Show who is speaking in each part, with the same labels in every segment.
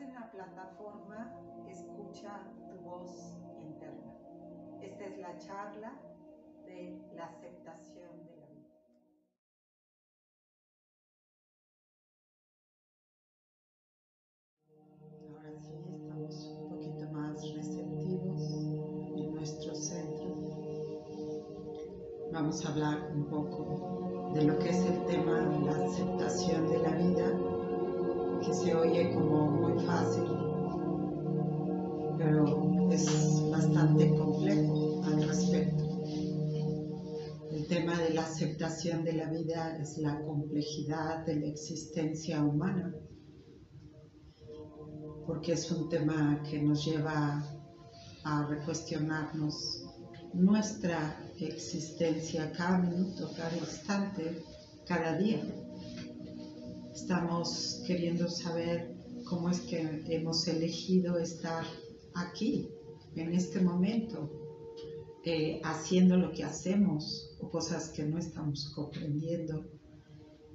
Speaker 1: En la plataforma Escucha tu voz interna. Esta es la charla de la aceptación se oye como muy fácil, pero es bastante complejo al respecto. El tema de la aceptación de la vida es la complejidad de la existencia humana, porque es un tema que nos lleva a recuestionarnos nuestra existencia cada minuto, cada instante, cada día estamos queriendo saber cómo es que hemos elegido estar aquí, en este momento, eh, haciendo lo que hacemos o cosas que no estamos comprendiendo.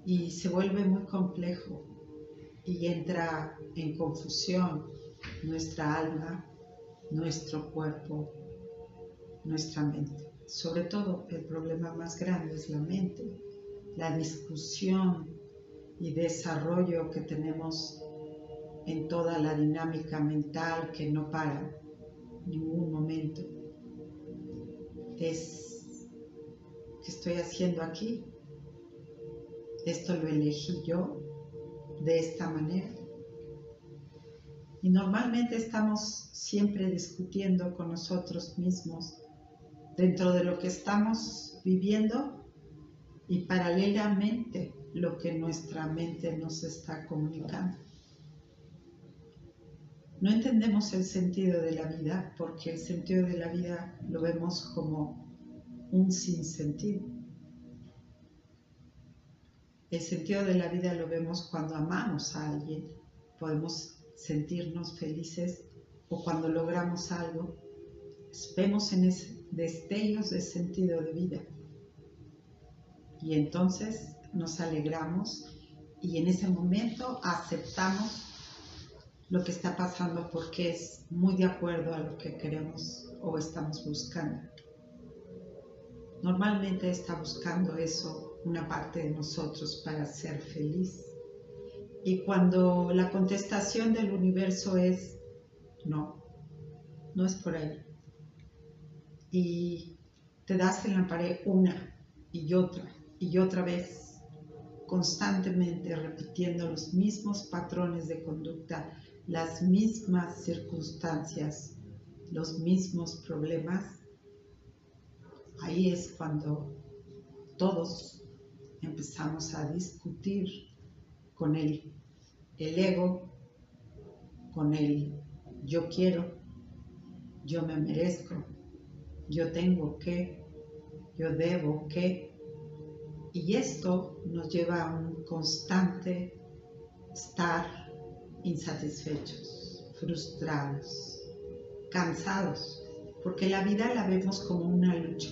Speaker 1: Y se vuelve muy complejo y entra en confusión nuestra alma, nuestro cuerpo, nuestra mente. Sobre todo el problema más grande es la mente, la discusión y desarrollo que tenemos en toda la dinámica mental que no para ningún momento. Es, ¿qué estoy haciendo aquí? Esto lo elegí yo de esta manera. Y normalmente estamos siempre discutiendo con nosotros mismos dentro de lo que estamos viviendo y paralelamente lo que nuestra mente nos está comunicando. No entendemos el sentido de la vida porque el sentido de la vida lo vemos como un sinsentido. El sentido de la vida lo vemos cuando amamos a alguien, podemos sentirnos felices o cuando logramos algo, vemos en ese destellos de sentido de vida. Y entonces nos alegramos y en ese momento aceptamos lo que está pasando porque es muy de acuerdo a lo que queremos o estamos buscando. Normalmente está buscando eso una parte de nosotros para ser feliz. Y cuando la contestación del universo es no, no es por ahí. Y te das en la pared una y otra y otra vez constantemente repitiendo los mismos patrones de conducta, las mismas circunstancias, los mismos problemas, ahí es cuando todos empezamos a discutir con el, el ego, con el yo quiero, yo me merezco, yo tengo que, yo debo que, y esto nos lleva a un constante estar insatisfechos, frustrados, cansados, porque la vida la vemos como una lucha.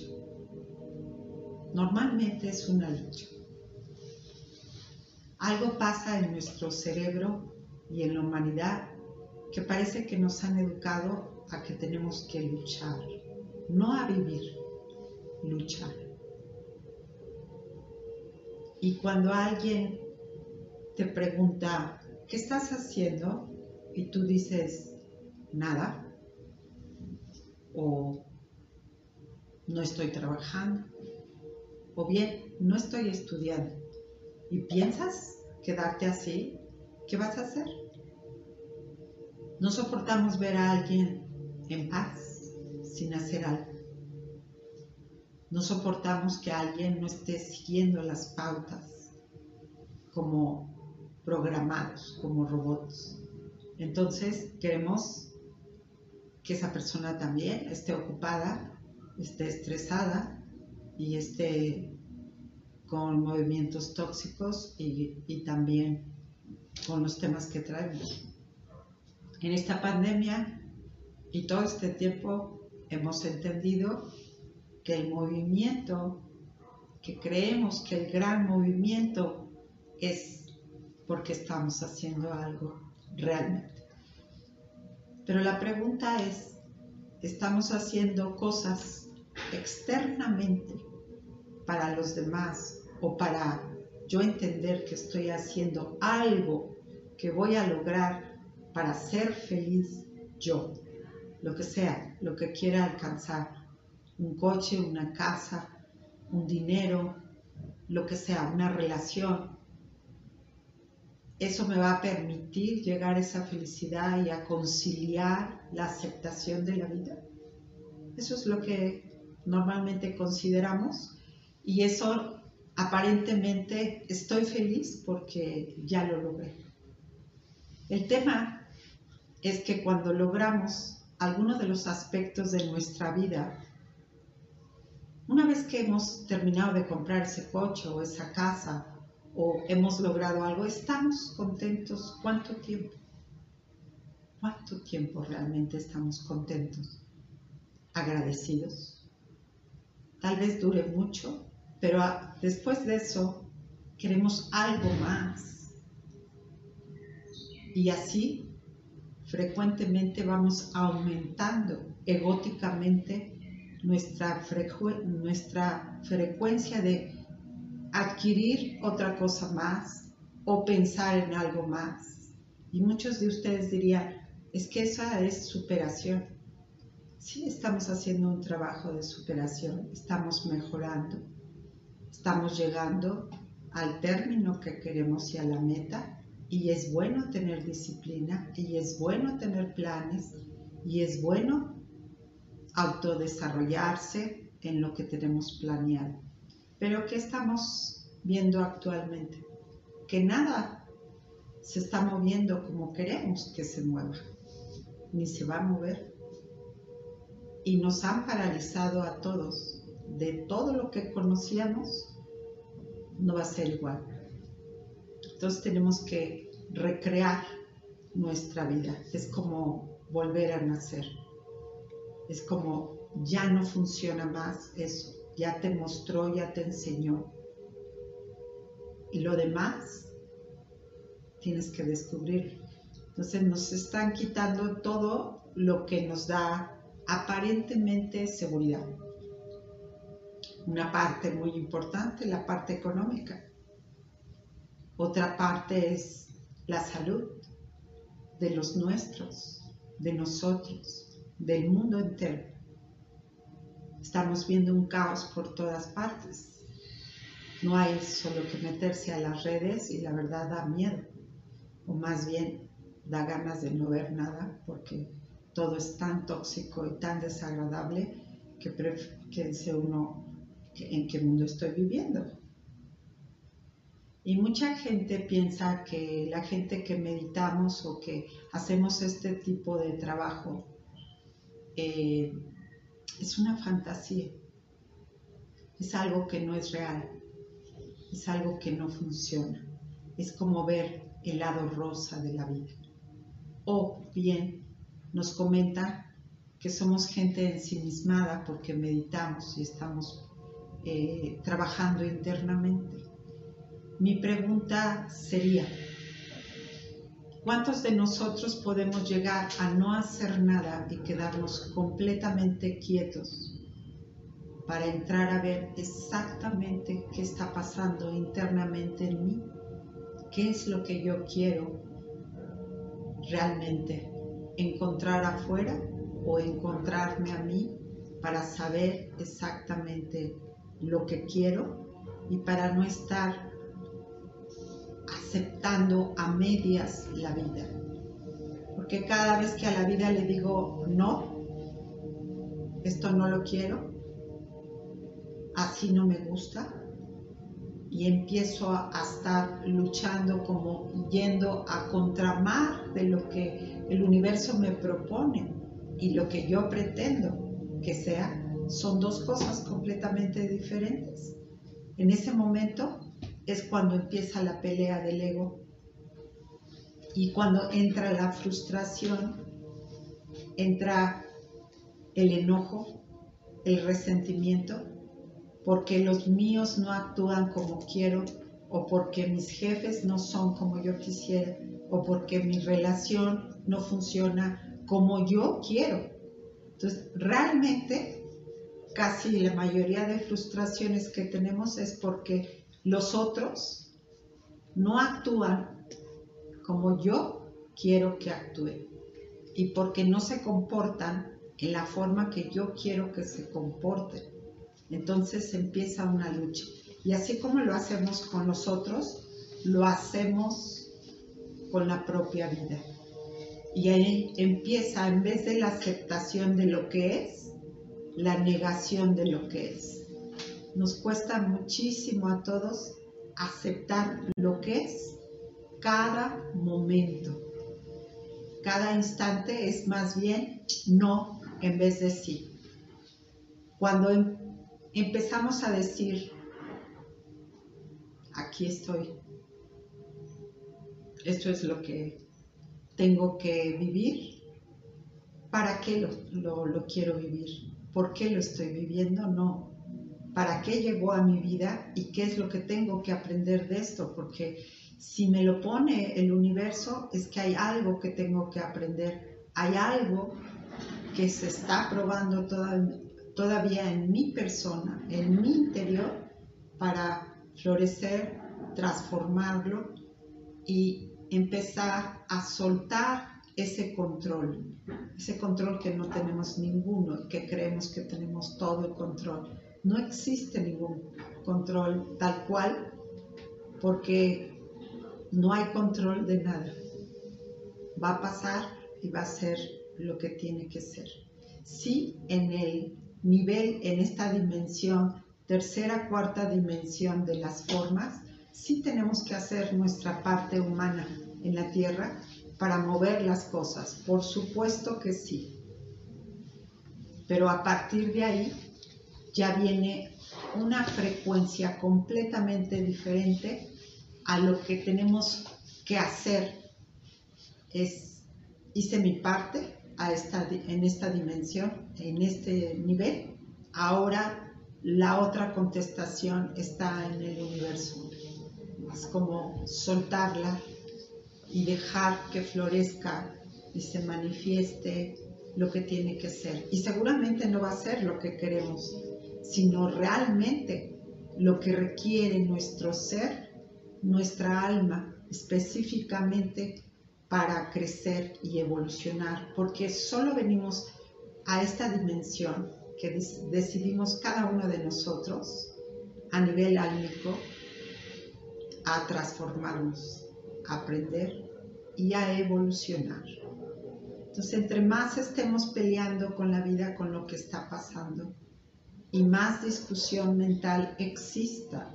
Speaker 1: Normalmente es una lucha. Algo pasa en nuestro cerebro y en la humanidad que parece que nos han educado a que tenemos que luchar, no a vivir, luchar. Y cuando alguien te pregunta, ¿qué estás haciendo? Y tú dices, nada. O no estoy trabajando. O bien, no estoy estudiando. ¿Y piensas quedarte así? ¿Qué vas a hacer? No soportamos ver a alguien en paz sin hacer algo. No soportamos que alguien no esté siguiendo las pautas como programados, como robots. Entonces queremos que esa persona también esté ocupada, esté estresada y esté con movimientos tóxicos y, y también con los temas que traemos. En esta pandemia y todo este tiempo hemos entendido que el movimiento, que creemos que el gran movimiento es porque estamos haciendo algo realmente. Pero la pregunta es, ¿estamos haciendo cosas externamente para los demás o para yo entender que estoy haciendo algo que voy a lograr para ser feliz yo? Lo que sea, lo que quiera alcanzar. Un coche, una casa, un dinero, lo que sea, una relación, eso me va a permitir llegar a esa felicidad y a conciliar la aceptación de la vida. Eso es lo que normalmente consideramos y eso aparentemente estoy feliz porque ya lo logré. El tema es que cuando logramos algunos de los aspectos de nuestra vida, una vez que hemos terminado de comprar ese coche o esa casa o hemos logrado algo, estamos contentos. ¿Cuánto tiempo? ¿Cuánto tiempo realmente estamos contentos? Agradecidos. Tal vez dure mucho, pero después de eso queremos algo más. Y así frecuentemente vamos aumentando egóticamente nuestra, nuestra frecuencia de adquirir otra cosa más o pensar en algo más. Y muchos de ustedes dirían, es que esa es superación. Sí, estamos haciendo un trabajo de superación, estamos mejorando, estamos llegando al término que queremos y a la meta. Y es bueno tener disciplina, y es bueno tener planes, y es bueno autodesarrollarse en lo que tenemos planeado. Pero ¿qué estamos viendo actualmente? Que nada se está moviendo como queremos que se mueva, ni se va a mover. Y nos han paralizado a todos. De todo lo que conocíamos, no va a ser igual. Entonces tenemos que recrear nuestra vida. Es como volver a nacer. Es como ya no funciona más eso ya te mostró, ya te enseñó. Y lo demás tienes que descubrirlo. Entonces nos están quitando todo lo que nos da aparentemente seguridad. Una parte muy importante, la parte económica. Otra parte es la salud de los nuestros, de nosotros, del mundo entero. Estamos viendo un caos por todas partes. No hay solo que meterse a las redes y la verdad da miedo, o más bien da ganas de no ver nada porque todo es tan tóxico y tan desagradable que, que uno en qué mundo estoy viviendo. Y mucha gente piensa que la gente que meditamos o que hacemos este tipo de trabajo eh, es una fantasía, es algo que no es real, es algo que no funciona, es como ver el lado rosa de la vida. O bien nos comenta que somos gente ensimismada porque meditamos y estamos eh, trabajando internamente. Mi pregunta sería, ¿Cuántos de nosotros podemos llegar a no hacer nada y quedarnos completamente quietos para entrar a ver exactamente qué está pasando internamente en mí? ¿Qué es lo que yo quiero realmente? ¿Encontrar afuera o encontrarme a mí para saber exactamente lo que quiero y para no estar aceptando a medias la vida. Porque cada vez que a la vida le digo no, esto no lo quiero, así no me gusta, y empiezo a, estar luchando como yendo a contramar de lo que el universo me propone y lo que yo pretendo que sea, son dos cosas completamente diferentes. En ese momento es cuando empieza la pelea del ego y cuando entra la frustración, entra el enojo, el resentimiento, porque los míos no actúan como quiero o porque mis jefes no son como yo quisiera o porque mi relación no funciona como yo quiero. Entonces, realmente, casi la mayoría de frustraciones que tenemos es porque los otros no actúan como yo quiero que actúen y porque no se comportan en la forma que yo quiero que se comporten. Entonces empieza una lucha. Y así como lo hacemos con nosotros, lo hacemos con la propia vida. Y ahí empieza, en vez de la aceptación de lo que es, la negación de lo que es. Nos cuesta muchísimo a todos aceptar lo que es cada momento. Cada instante es más bien no en vez de sí. Cuando em, empezamos a decir, aquí estoy, esto es lo que tengo que vivir, ¿para qué lo, lo, quiero vivir? ¿Por qué lo estoy viviendo? No. ¿Para qué llegó a mi vida y qué es lo que tengo que aprender de esto? Porque si me lo pone el universo es que hay algo que tengo que aprender, hay algo que se está probando todavía en mi persona, en mi interior, para florecer, transformarlo y empezar a soltar ese control, ese control que no tenemos ninguno, que creemos que tenemos todo el control. No existe ningún control tal cual porque no hay control de nada. Va a pasar y va a ser lo que tiene que ser. Sí, en el nivel, en esta dimensión, tercera, cuarta dimensión de las formas, sí tenemos que hacer nuestra parte humana en la Tierra para mover las cosas. Por supuesto que sí. Pero a partir de ahí ya viene una frecuencia completamente diferente a lo que tenemos que hacer. Es, hice mi parte, en esta dimensión, en este nivel, ahora la otra contestación está en el universo. Es como soltarla y dejar que florezca y se manifieste lo que tiene que ser. Y seguramente no va a ser lo que queremos, sino realmente lo que requiere nuestro ser, nuestra alma, específicamente para crecer y evolucionar, porque solo venimos a esta dimensión que decidimos cada uno de nosotros a nivel álmico a transformarnos, a aprender y a evolucionar. Entonces, entre más estemos peleando con la vida, con lo que está pasando, y más discusión mental exista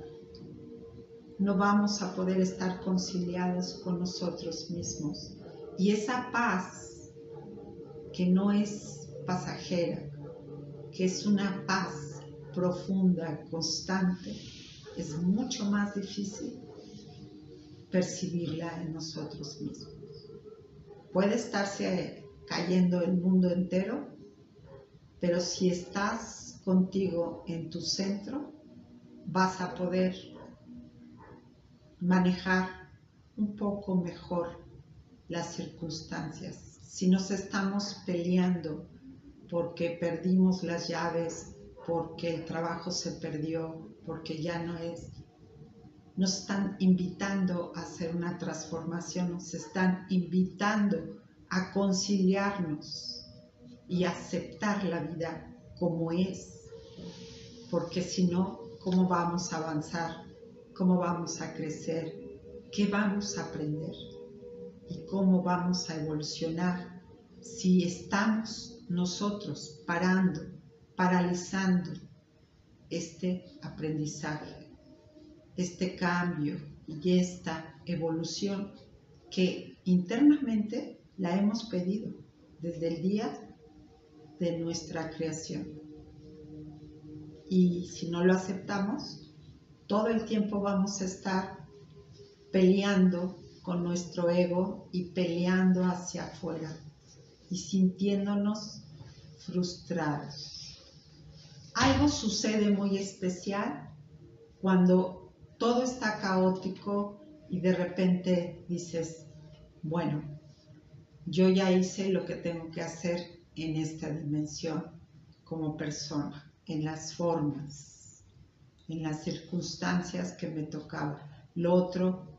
Speaker 1: no vamos a poder estar conciliados con nosotros mismos. Y esa paz, que no es pasajera, que es una paz profunda, constante, es mucho más difícil percibirla en nosotros mismos. Puede estarse cayendo el mundo entero, pero si estás contigo en tu centro, vas a poder manejar un poco mejor las circunstancias. Si nos estamos peleando porque perdimos las llaves, porque el trabajo se perdió, porque ya no es, nos están invitando a hacer una transformación, nos están invitando a conciliarnos y aceptar la vida como es, porque si no, ¿cómo vamos a avanzar? cómo vamos a crecer, qué vamos a aprender y cómo vamos a evolucionar si estamos nosotros parando, paralizando este aprendizaje, este cambio y esta evolución que internamente la hemos pedido desde el día de nuestra creación. Y si no lo aceptamos, todo el tiempo vamos a estar peleando con nuestro ego y peleando hacia afuera y sintiéndonos frustrados. Algo sucede muy especial cuando todo está caótico y de repente dices, bueno, yo ya hice lo que tengo que hacer en esta dimensión como persona, en las formas, en las circunstancias que me tocaba. Lo otro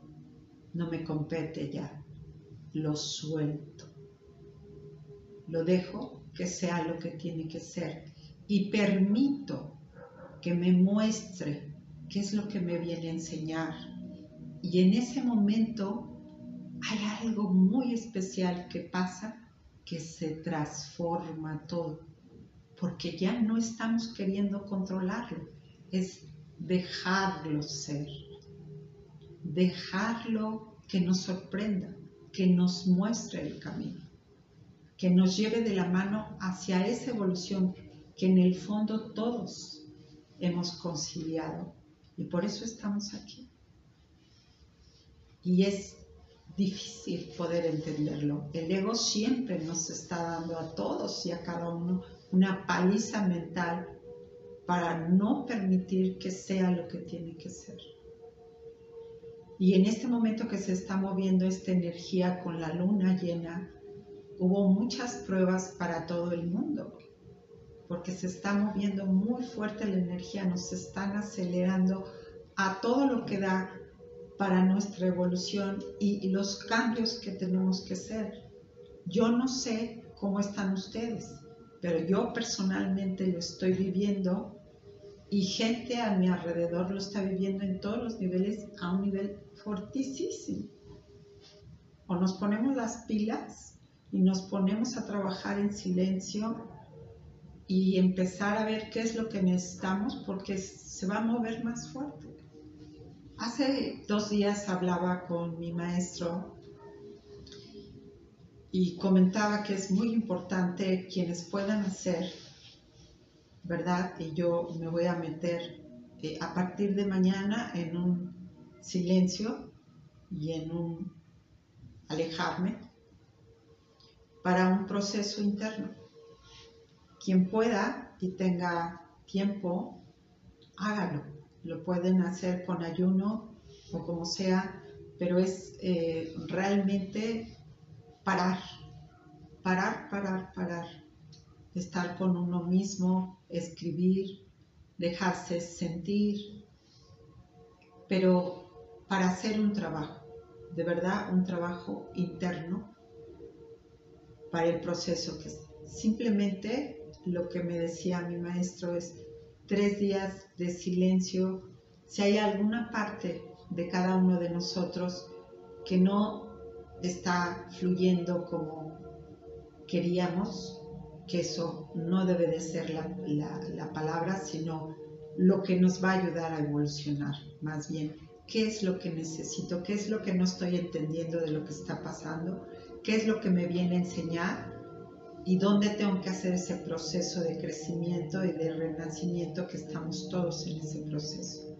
Speaker 1: no me compete ya, lo suelto, lo dejo que sea lo que tiene que ser y permito que me muestre qué es lo que me viene a enseñar. Y en ese momento hay algo muy especial que pasa que se transforma todo, porque ya no estamos queriendo controlarlo, es dejarlo ser, dejarlo que nos sorprenda, que nos muestre el camino, que nos lleve de la mano hacia esa evolución que en el fondo todos hemos conciliado y por eso estamos aquí. Y es difícil poder entenderlo. El ego siempre nos está dando a todos y a cada uno una paliza mental para no permitir que sea lo que tiene que ser. Y en este momento que se está moviendo esta energía con la luna llena, hubo muchas pruebas para todo el mundo, porque se está moviendo muy fuerte la energía, nos están acelerando a todo lo que da para nuestra evolución y, los cambios que tenemos que hacer. Yo no sé cómo están ustedes, pero yo personalmente lo estoy viviendo y gente a mi alrededor lo está viviendo en todos los niveles a un nivel fortísimo. O nos ponemos las pilas y nos ponemos a trabajar en silencio y empezar a ver qué es lo que necesitamos porque se va a mover más fuerte. Hace dos días hablaba con mi maestro y comentaba que es muy importante quienes puedan hacer, ¿verdad? Y yo me voy a meter eh, a partir de mañana en un silencio y en un alejarme para un proceso interno. Quien pueda y tenga tiempo, hágalo lo pueden hacer con ayuno o como sea, pero es eh, realmente parar, parar, parar, parar, estar con uno mismo, escribir, dejarse sentir, pero para hacer un trabajo, de verdad un trabajo interno para el proceso que simplemente lo que me decía mi maestro es tres días de silencio, si hay alguna parte de cada uno de nosotros que no está fluyendo como queríamos, que eso no debe de ser la, palabra, sino lo que nos va a ayudar a evolucionar, más bien, qué es lo que necesito, qué es lo que no estoy entendiendo de lo que está pasando, qué es lo que me viene a enseñar y dónde tengo que hacer ese proceso de crecimiento y de renacimiento que estamos todos en ese proceso,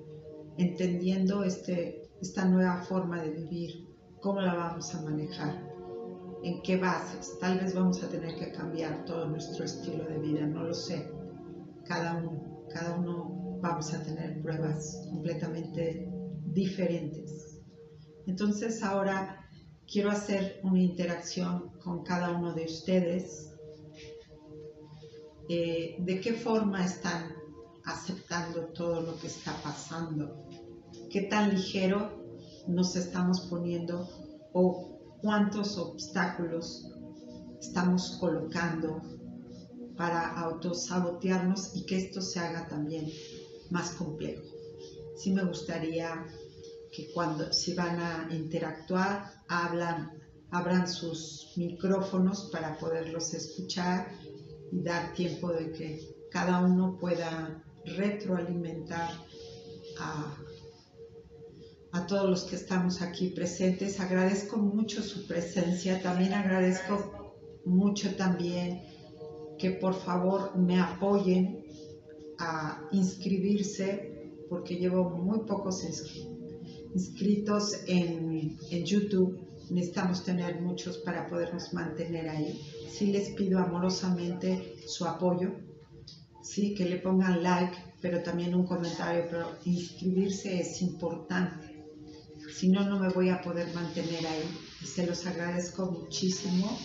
Speaker 1: entendiendo este, esta nueva forma de vivir, cómo la vamos a manejar, en qué bases, tal vez vamos a tener que cambiar todo nuestro estilo de vida, no lo sé, cada uno, cada uno vamos a tener pruebas completamente diferentes. Entonces ahora quiero hacer una interacción con cada uno de ustedes. Eh, de qué forma están aceptando todo lo que está pasando, qué tan ligero nos estamos poniendo o cuántos obstáculos estamos colocando para autosabotearnos y que esto se haga también más complejo. Sí me gustaría que cuando si van a interactuar, hablan, abran sus micrófonos para poderlos escuchar y dar tiempo de que cada uno pueda retroalimentar a, a todos los que estamos aquí presentes. Agradezco mucho su presencia, también agradezco mucho también que por favor me apoyen a inscribirse porque llevo muy pocos inscritos en, en YouTube necesitamos tener muchos para podernos mantener ahí. Sí les pido amorosamente su apoyo, sí, que le pongan like, pero también un comentario, pero inscribirse es importante. Si no, no me voy a poder mantener ahí. Se los agradezco muchísimo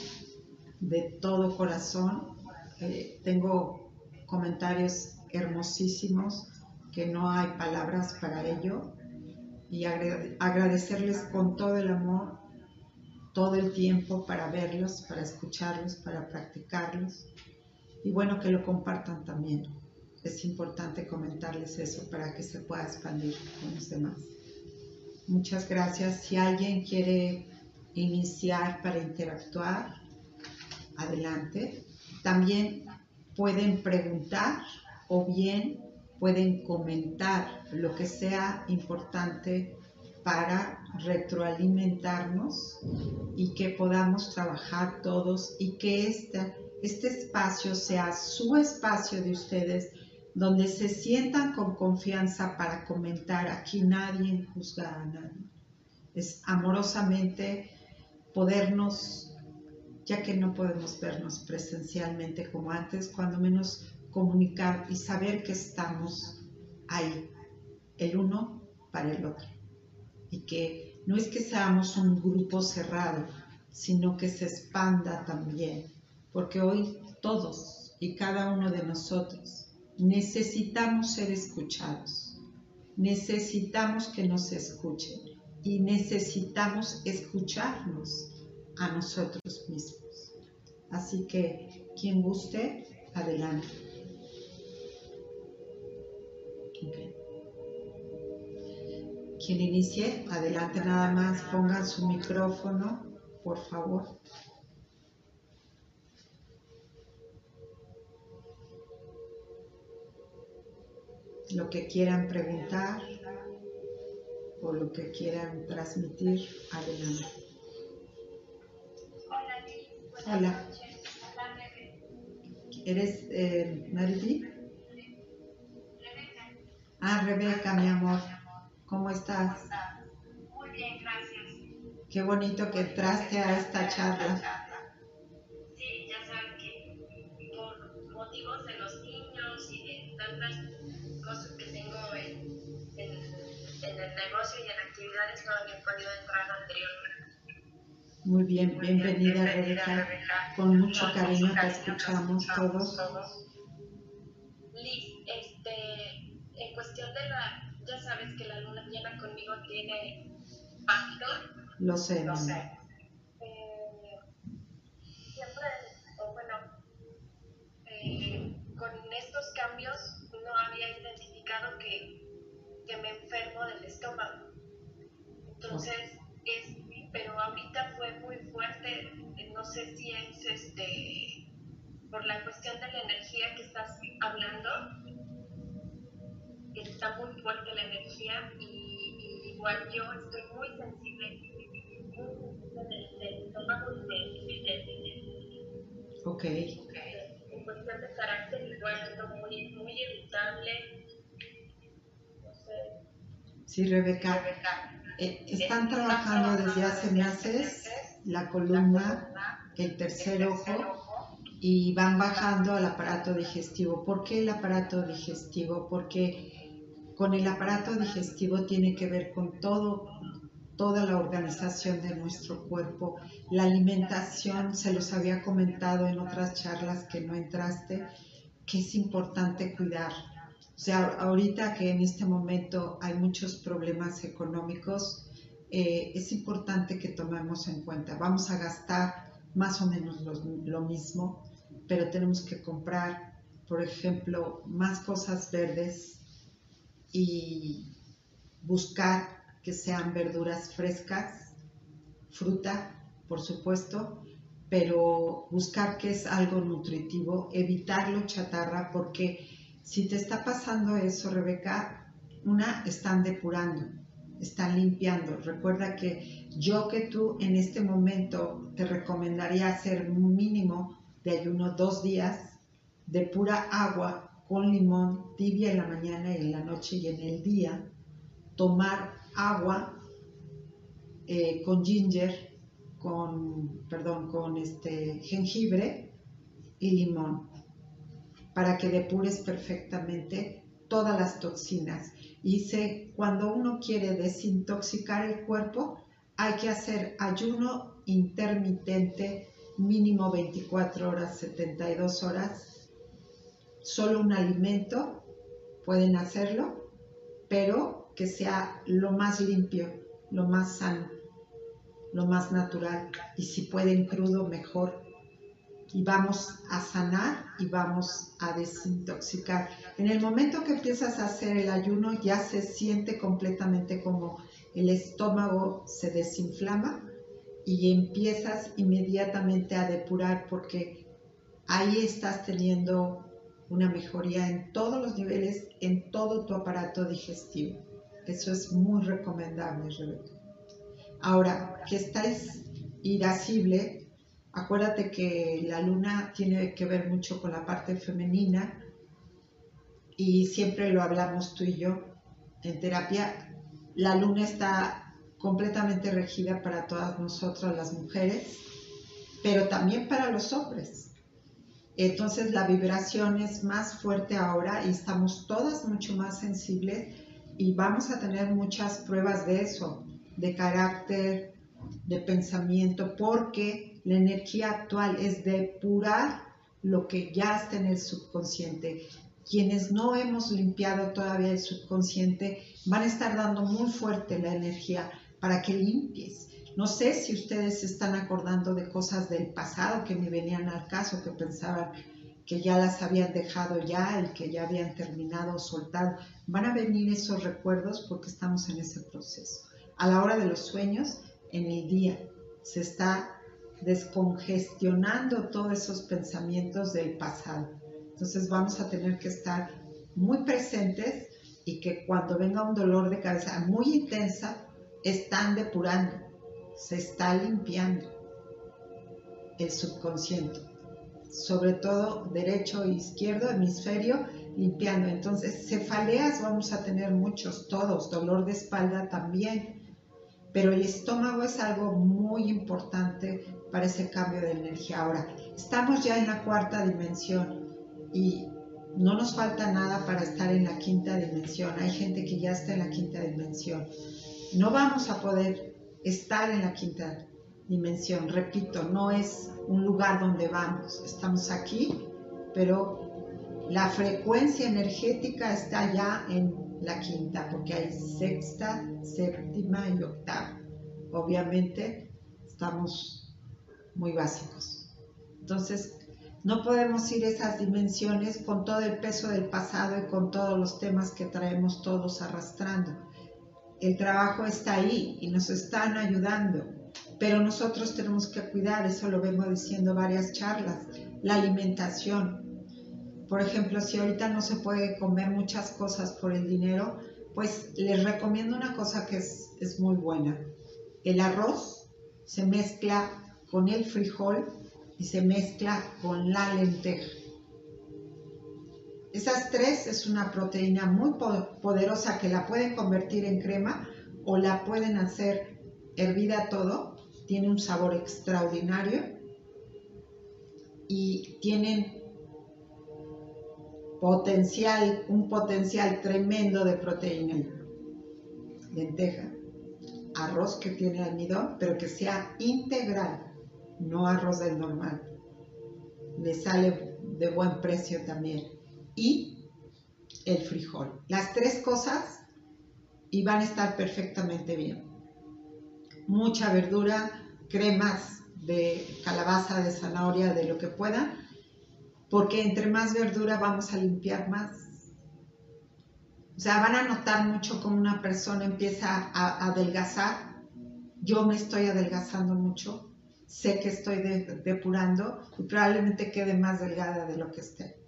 Speaker 1: de todo corazón. Eh, tengo comentarios hermosísimos que no hay palabras para ello y agradecerles con todo el amor todo el tiempo para verlos, para escucharlos, para practicarlos y bueno que lo compartan también. Es importante comentarles eso para que se pueda expandir con los demás. Muchas gracias. Si alguien quiere iniciar para interactuar, adelante. También pueden preguntar o bien pueden comentar lo que sea importante para retroalimentarnos y que podamos trabajar todos y que este, este espacio sea su espacio de ustedes donde se sientan con confianza para comentar. Aquí nadie juzga a nadie. Es amorosamente podernos, ya que no podemos vernos presencialmente como antes, cuando menos comunicar y saber que estamos ahí, el uno para el otro. Y que no es que seamos un grupo cerrado, sino que se expanda también, porque hoy todos y cada uno de nosotros necesitamos ser escuchados, necesitamos que nos escuchen y necesitamos escucharnos a nosotros mismos. Así que quien guste, adelante. Quien inicie, adelante nada más, pongan su micrófono, por favor. Lo que quieran preguntar o lo que quieran transmitir, adelante. Hola. ¿Eres eh, Ah, Rebeca, mi amor, ¿cómo estás?
Speaker 2: Muy bien, gracias.
Speaker 1: Qué bonito que entraste a esta charla.
Speaker 2: Y en actividades no había podido entrar anteriormente.
Speaker 1: Muy bien, bienvenida, Rebeca. Con mucho cariño te escuchamos todos.
Speaker 2: sabes que la luna llena conmigo tiene pacto.
Speaker 1: Lo sé.
Speaker 2: Lo sé. Eh, siempre, o bueno, eh, con estos cambios no había identificado que, que me enfermo del estómago. Entonces, es, pero ahorita fue muy fuerte, no sé si es este por la cuestión de la energía que estás hablando, está muy fuerte la energía y, igual yo estoy muy sensible, del estómago y de,
Speaker 1: Ok.
Speaker 2: En cuestión de carácter igual estoy muy, muy irritable.
Speaker 1: Sí, Rebeca. Eh, están trabajando desde hace meses la columna, el tercer ojo y van bajando al aparato digestivo. ¿Por qué el aparato digestivo? Porque con el aparato digestivo tiene que ver con todo, toda la organización de nuestro cuerpo. La alimentación, se los había comentado en otras charlas que no entraste, que es importante cuidar. O sea, ahorita que en este momento hay muchos problemas económicos, eh, es importante que tomemos en cuenta. Vamos a gastar más o menos lo mismo, pero tenemos que comprar, por ejemplo, más cosas verdes, y buscar que sean verduras frescas, fruta, por supuesto, pero buscar que es algo nutritivo, evitarlo chatarra, porque si te está pasando eso, Rebeca, una, están depurando, están limpiando. Recuerda que yo que tú en este momento te recomendaría hacer un mínimo de ayuno dos días de pura agua con limón tibia en la mañana y en la noche y en el día, tomar agua eh, con ginger, con, perdón, con este jengibre y limón, para que depures perfectamente todas las toxinas. Y se, cuando uno quiere desintoxicar el cuerpo, hay que hacer ayuno intermitente, mínimo 24 horas, 72 horas, solo un alimento, pueden hacerlo, pero que sea lo más limpio, lo más sano, lo más natural. Y si pueden crudo, mejor. Y vamos a sanar y vamos a desintoxicar. En el momento que empiezas a hacer el ayuno, ya se siente completamente como el estómago se desinflama y empiezas inmediatamente a depurar porque ahí estás teniendo una mejoría en todos los niveles, en todo tu aparato digestivo. Eso es muy recomendable, Rebeca. Ahora, que estáis irascible, acuérdate que la luna tiene que ver mucho con la parte femenina y siempre lo hablamos tú y yo en terapia. La luna está completamente regida para todas nosotras las mujeres, pero también para los hombres. Entonces la vibración es más fuerte ahora y estamos todas mucho más sensibles y vamos a tener muchas pruebas de eso, de carácter, de pensamiento, porque la energía actual es depurar lo que ya está en el subconsciente. Quienes no hemos limpiado todavía el subconsciente van a estar dando muy fuerte la energía para que limpies. No sé si ustedes se están acordando de cosas del pasado que me venían al caso, que pensaban que ya las habían dejado ya y que ya habían terminado o soltado. Van a venir esos recuerdos porque estamos en ese proceso. A la hora de los sueños, en el día, se está descongestionando todos esos pensamientos del pasado. Entonces vamos a tener que estar muy presentes y que cuando venga un dolor de cabeza muy intensa, están depurando se está limpiando el subconsciente, sobre todo derecho e izquierdo, hemisferio, limpiando. Entonces, cefaleas vamos a tener muchos, todos, dolor de espalda también, pero el estómago es algo muy importante para ese cambio de energía. Ahora, estamos ya en la cuarta dimensión y no nos falta nada para estar en la quinta dimensión. Hay gente que ya está en la quinta dimensión. No vamos a poder estar en la quinta dimensión. Repito, no es un lugar donde vamos, estamos aquí, pero la frecuencia energética está ya en la quinta, porque hay sexta, séptima y octava. Obviamente estamos muy básicos. Entonces, no podemos ir a esas dimensiones con todo el peso del pasado y con todos los temas que traemos todos arrastrando el trabajo está ahí y nos están ayudando, pero nosotros tenemos que cuidar, eso lo vengo diciendo varias charlas, la alimentación. Por ejemplo, si ahorita no se puede comer muchas cosas por el dinero, pues les recomiendo una cosa que es, es muy buena. El arroz se mezcla con el frijol y se mezcla con la lenteja. Esas tres es una proteína muy poderosa que la pueden convertir en crema o la pueden hacer hervida todo. Tiene un sabor extraordinario y tienen potencial, un potencial tremendo de proteína. Lenteja, arroz que tiene almidón, pero que sea integral, no arroz del normal. Le sale de buen precio también y el frijol. Las tres cosas y van a estar perfectamente bien. Mucha verdura, cremas de calabaza, de zanahoria, de lo que pueda, porque entre más verdura vamos a limpiar más. O sea, van a notar mucho cómo una persona empieza a adelgazar. Yo me estoy adelgazando mucho, sé que estoy depurando y probablemente quede más delgada de lo que esté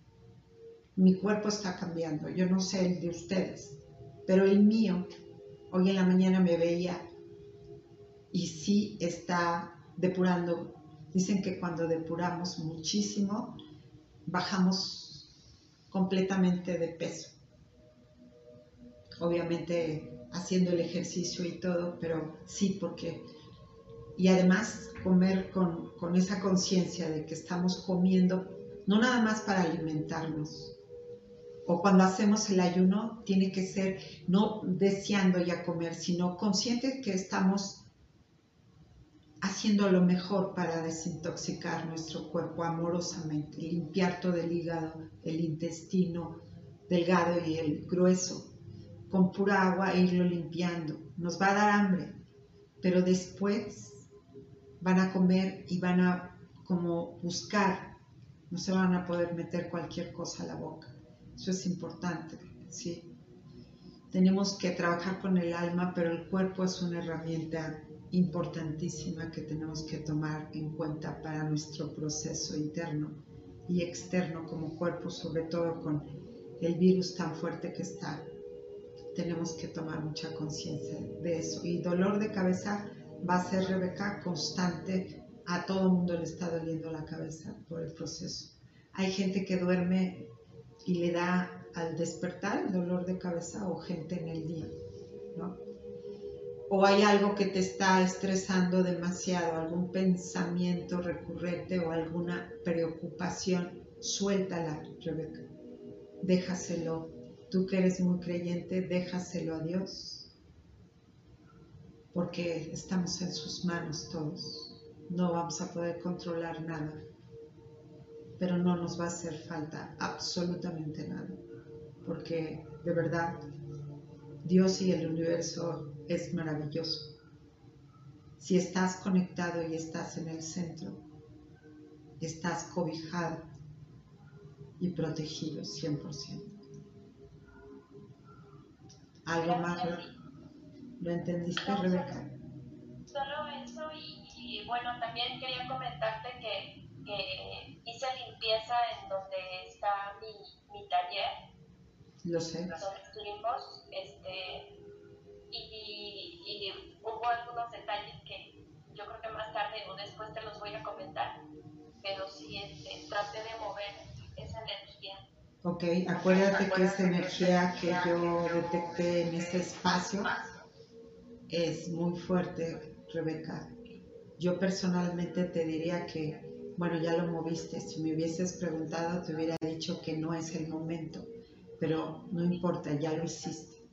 Speaker 1: mi cuerpo está cambiando. Yo no sé el de ustedes, pero el mío, hoy en la mañana me veía y sí está depurando. Dicen que cuando depuramos muchísimo, bajamos completamente de peso. Obviamente haciendo el ejercicio y todo, pero sí porque... Y además comer con, con esa conciencia de que estamos comiendo no nada más para alimentarnos, o cuando hacemos el ayuno, tiene que ser no deseando ya comer, sino consciente que estamos haciendo lo mejor para desintoxicar nuestro cuerpo amorosamente, limpiar todo el hígado, el intestino delgado y el grueso, con pura agua e irlo limpiando. Nos va a dar hambre, pero después van a comer y van a como buscar, no se van a poder meter cualquier cosa a la boca. Eso es importante, ¿sí? Tenemos que trabajar con el alma, pero el cuerpo es una herramienta importantísima que tenemos que tomar en cuenta para nuestro proceso interno y externo como cuerpo, sobre todo con el virus tan fuerte que está. Tenemos que tomar mucha conciencia de eso. Y dolor de cabeza va a ser, Rebeca, constante. A todo el mundo le está doliendo la cabeza por el proceso. Hay gente que duerme y le da al despertar dolor de cabeza o gente en el día, ¿no? O hay algo que te está estresando demasiado, algún pensamiento recurrente o alguna preocupación, suéltala, Rebeca. Déjaselo. Tú que eres muy creyente, déjaselo a Dios. Porque estamos en sus manos todos. No vamos a poder controlar nada pero no nos va a hacer falta absolutamente nada, porque de verdad Dios y el universo es maravilloso. Si estás conectado y estás en el centro, estás cobijado y protegido 100%. ¿Algo más? ¿Lo entendiste, Rebeca?
Speaker 2: Solo eso y, y bueno, también quería comentarte que que hice limpieza en donde está mi, mi taller.
Speaker 1: Lo sé.
Speaker 2: Donde estuvimos, este, y, y, hubo algunos detalles que yo creo que más tarde o después te los voy a comentar, pero sí este, traté de mover esa energía.
Speaker 1: Ok, acuérdate que esa energía que yo detecté en ese espacio es muy fuerte, Rebeca. Yo personalmente te diría que bueno, ya lo moviste. Si me hubieses preguntado, te hubiera dicho que no es el momento, pero no importa, ya lo hiciste.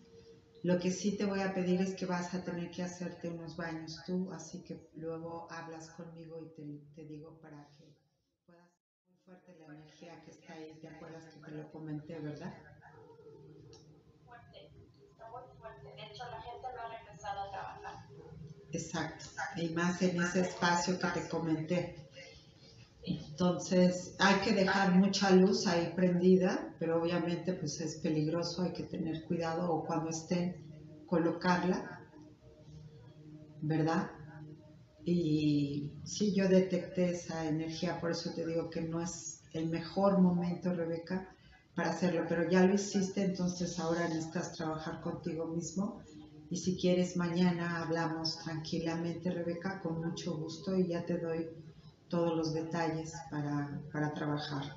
Speaker 1: Lo que sí te voy a pedir es que vas a tener que hacerte unos baños tú, así que luego hablas conmigo y te, digo para que puedas... Muy fuerte la energía que está ahí, ¿te acuerdas que te lo comenté, verdad?
Speaker 2: Fuerte, está muy fuerte. De hecho, la gente no ha empezado a trabajar.
Speaker 1: Exacto, y más en ese espacio que te comenté. Entonces hay que dejar mucha luz ahí prendida, pero obviamente pues es peligroso, hay que tener cuidado o cuando estén colocarla, ¿verdad? Y sí, yo detecté esa energía, por eso te digo que no es el mejor momento, Rebeca, para hacerlo, pero ya lo hiciste, entonces ahora necesitas trabajar contigo mismo. Y si quieres, mañana hablamos tranquilamente, Rebeca, con mucho gusto y ya te doy todos los detalles para, para trabajar.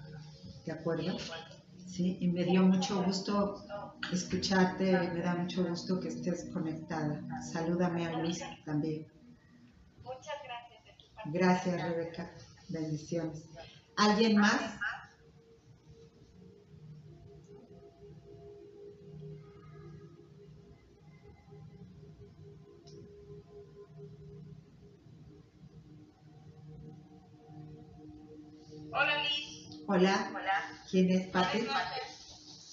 Speaker 1: ¿De acuerdo? Sí, y me dio mucho gusto escucharte, me da mucho gusto que estés conectada. Salúdame a Luis también.
Speaker 2: Muchas gracias.
Speaker 1: Gracias, Rebeca. Bendiciones. ¿Alguien más? Hola.
Speaker 2: Hola.
Speaker 1: ¿Quién es Pati?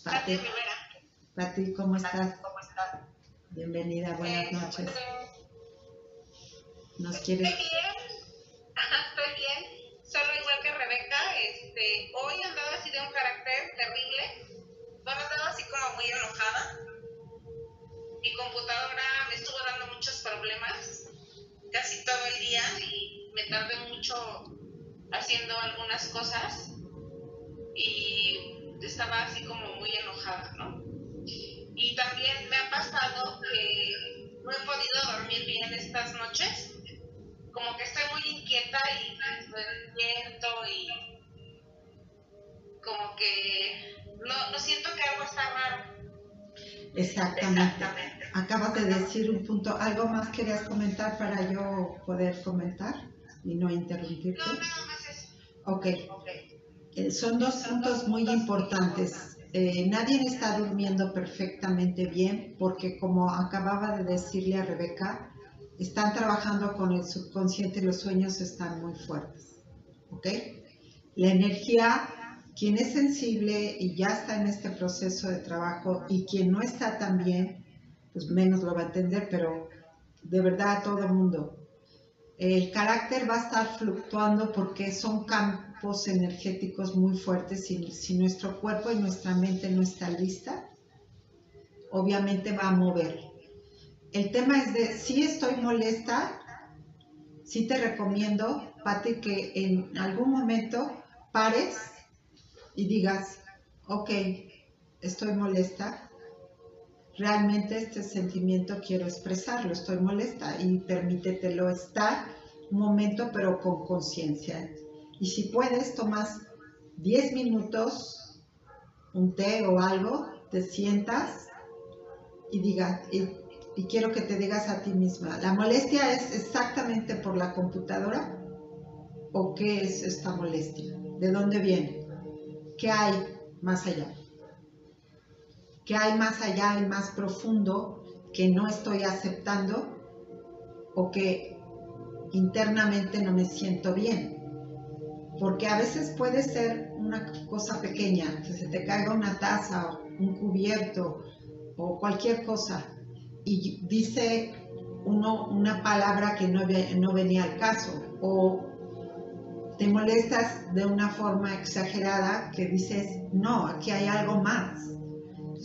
Speaker 2: Pati.
Speaker 1: Pati, ¿cómo estás?
Speaker 2: ¿Cómo estás?
Speaker 1: Bienvenida, buenas
Speaker 2: eh,
Speaker 1: noches. ¿Nos
Speaker 2: quieres? Estoy bien. Estoy bien. Solo igual que Rebeca, este, hoy he andado así de un carácter terrible. Andado así como muy enojada. Mi computadora me estuvo dando muchos problemas casi todo el día y me tardé mucho haciendo algunas cosas y estaba así como muy enojada, ¿no? Y también me ha pasado que no he podido dormir bien estas noches, como que estoy muy inquieta y despierto y como que no, no siento que algo está raro.
Speaker 1: Exactamente. Acabas de decir un punto. ¿Algo más querías comentar para yo poder comentar y no interrumpirte?
Speaker 2: No, nada más eso.
Speaker 1: Ok. okay. Eh, son dos puntos muy importantes. eh, nadie está durmiendo perfectamente bien porque como acababa de decirle a Rebeca, están trabajando con el subconsciente y los sueños están muy fuertes. ¿Ok? La energía, quien es sensible y ya está en este proceso de trabajo y quien no está tan bien, pues menos lo va a entender, pero de verdad a todo el mundo. El carácter va a estar fluctuando porque son energéticos muy fuertes. Si, nuestro cuerpo y nuestra mente no están lista, obviamente va a mover. El tema es de si estoy molesta, sí te recomiendo, Pati, que en algún momento pares y digas, ok, estoy molesta, realmente este sentimiento quiero expresarlo, estoy molesta y permítetelo estar un momento pero con conciencia. Y si puedes, tomas 10 minutos, un té o algo, te sientas y digas, y, y quiero que te digas a ti misma, ¿la molestia es exactamente por la computadora? ¿O qué es esta molestia? ¿De dónde viene? ¿Qué hay más allá? ¿Qué hay más allá y más profundo que no estoy aceptando o que internamente no me siento bien? Porque a veces puede ser una cosa pequeña, que se te caiga una taza, un cubierto o cualquier cosa y dice uno una palabra que no, no venía al caso o te molestas de una forma exagerada que dices, no, aquí hay algo más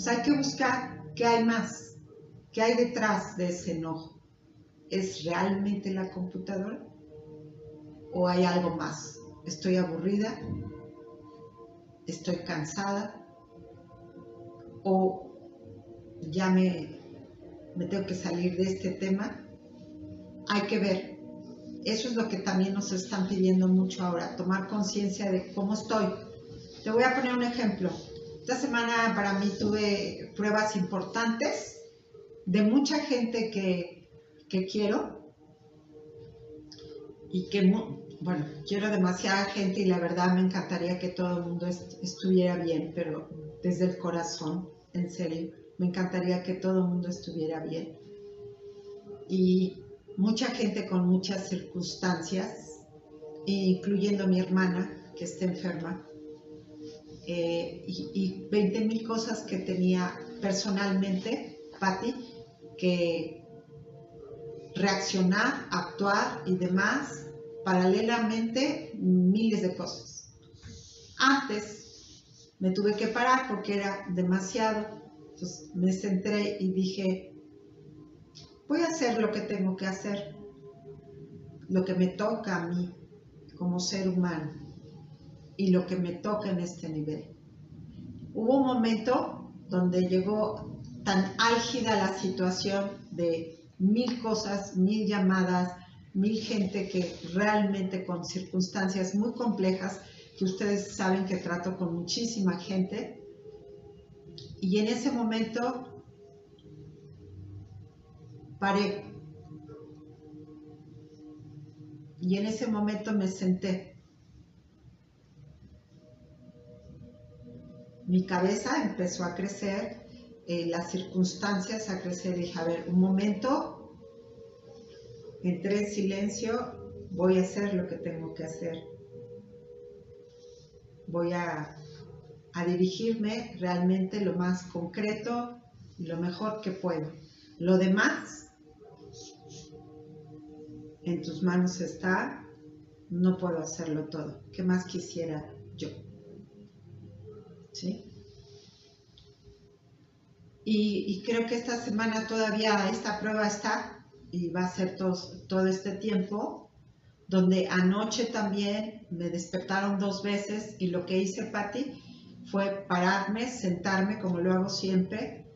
Speaker 1: hay que buscar qué hay más, qué hay detrás de ese enojo. ¿Es realmente la computadora? ¿O hay algo más? ¿Estoy aburrida? ¿Estoy cansada? ¿O ya me, me tengo que salir de este tema? Hay que ver. Eso es lo que también nos están pidiendo mucho ahora, tomar conciencia de cómo estoy. Te voy a poner un ejemplo esta semana para mí tuve pruebas importantes de mucha gente que, quiero y que, bueno, quiero demasiada gente y la verdad me encantaría que todo el mundo estuviera bien, pero desde el corazón, en serio, me encantaría que todo el mundo estuviera bien. Y mucha gente con muchas circunstancias, incluyendo mi hermana que está enferma, eh, y, 20 mil cosas que tenía personalmente, Patti, que reaccionar, actuar y demás, paralelamente miles de cosas. Antes me tuve que parar porque era demasiado, entonces me centré y dije, voy a hacer lo que tengo que hacer, lo que me toca a mí como ser humano y lo que me toca en este nivel. Hubo un momento donde llegó tan álgida la situación de mil cosas, mil llamadas, mil gente que realmente con circunstancias muy complejas, que ustedes saben que trato con muchísima gente, y en ese momento paré. Y en ese momento me senté mi cabeza empezó a crecer, eh, las circunstancias a crecer. Dije, a ver, un momento, entré en silencio, voy a hacer lo que tengo que hacer. Voy a, dirigirme realmente lo más concreto y lo mejor que puedo. Lo demás, en tus manos está, no puedo hacerlo todo. ¿Qué más quisiera yo? Y, creo que esta semana todavía esta prueba está y va a ser todo, este tiempo, donde anoche también me despertaron dos veces y lo que hice, Patti, fue pararme, sentarme como lo hago siempre,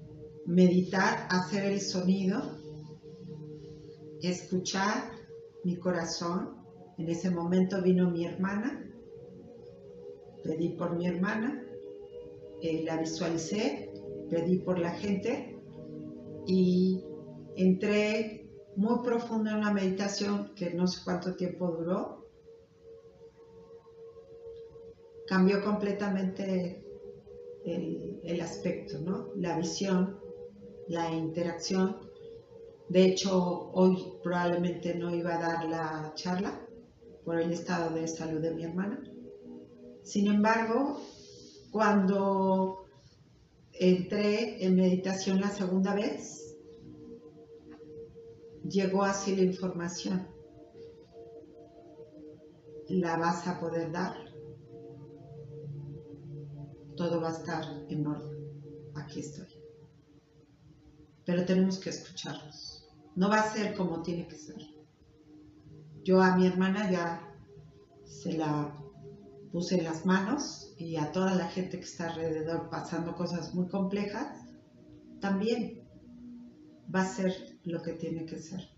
Speaker 1: meditar, hacer el sonido, escuchar mi corazón. En ese momento vino mi hermana, pedí por mi hermana eh, la visualicé, pedí por la gente y entré muy profundo en una meditación que no sé cuánto tiempo duró. Cambió completamente el, aspecto, ¿no? La visión, la interacción. De hecho, hoy probablemente no iba a dar la charla por el estado de salud de mi hermana. Sin embargo, cuando entré en meditación la segunda vez, llegó así la información. La vas a poder dar. Todo va a estar en orden. Aquí estoy. Pero tenemos que escucharlos. No va a ser como tiene que ser. Yo a mi hermana ya se la puse en las manos y a toda la gente que está alrededor pasando cosas muy complejas, también va a ser lo que tiene que ser.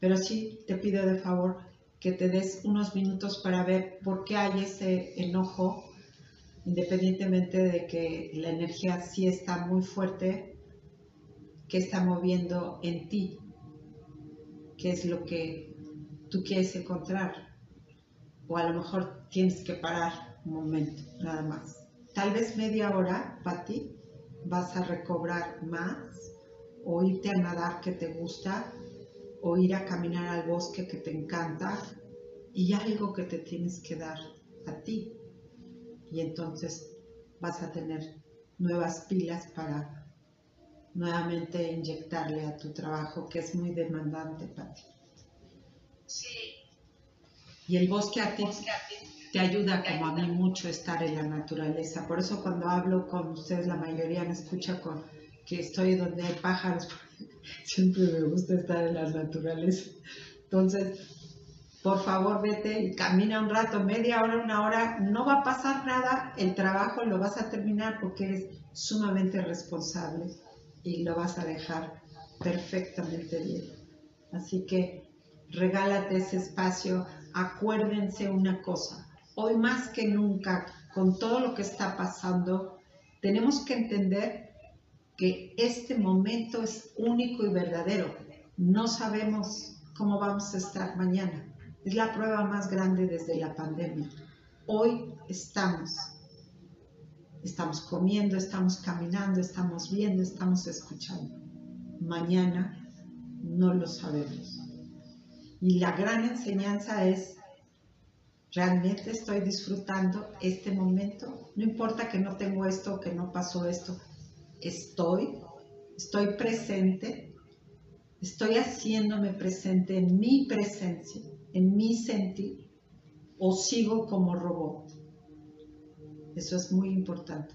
Speaker 1: Pero sí te pido de favor que te des unos minutos para ver por qué hay ese enojo, independientemente de que la energía sí está muy fuerte, que está moviendo en ti, qué es lo que tú quieres encontrar o a lo mejor tienes que parar un momento, nada más. Tal vez media hora, Pati, vas a recobrar más, o irte a nadar que te gusta, o ir a caminar al bosque que te encanta, y algo que te tienes que dar a ti. Y entonces vas a tener nuevas pilas para nuevamente inyectarle a tu trabajo, que es muy demandante, Pati.
Speaker 3: Sí,
Speaker 1: y el bosque a ti te ayuda como a mí mucho estar en la naturaleza. Por eso cuando hablo con ustedes, la mayoría me escucha con que estoy donde hay pájaros. Siempre me gusta estar en la naturaleza. Entonces, por favor, vete y camina un rato, media hora, una hora. No va a pasar nada. El trabajo lo vas a terminar porque eres sumamente responsable y lo vas a dejar perfectamente bien. Así que regálate ese espacio acuérdense una cosa, hoy más que nunca, con todo lo que está pasando, tenemos que entender que este momento es único y verdadero. No sabemos cómo vamos a estar mañana. Es la prueba más grande desde la pandemia. Hoy estamos. Estamos comiendo, estamos caminando, estamos viendo, estamos escuchando. Mañana no lo sabemos. Y la gran enseñanza es, realmente estoy disfrutando este momento, no importa que no tengo esto, que no pasó esto, estoy, estoy presente, estoy haciéndome presente en mi presencia, en mi sentir, o sigo como robot. Eso es muy importante.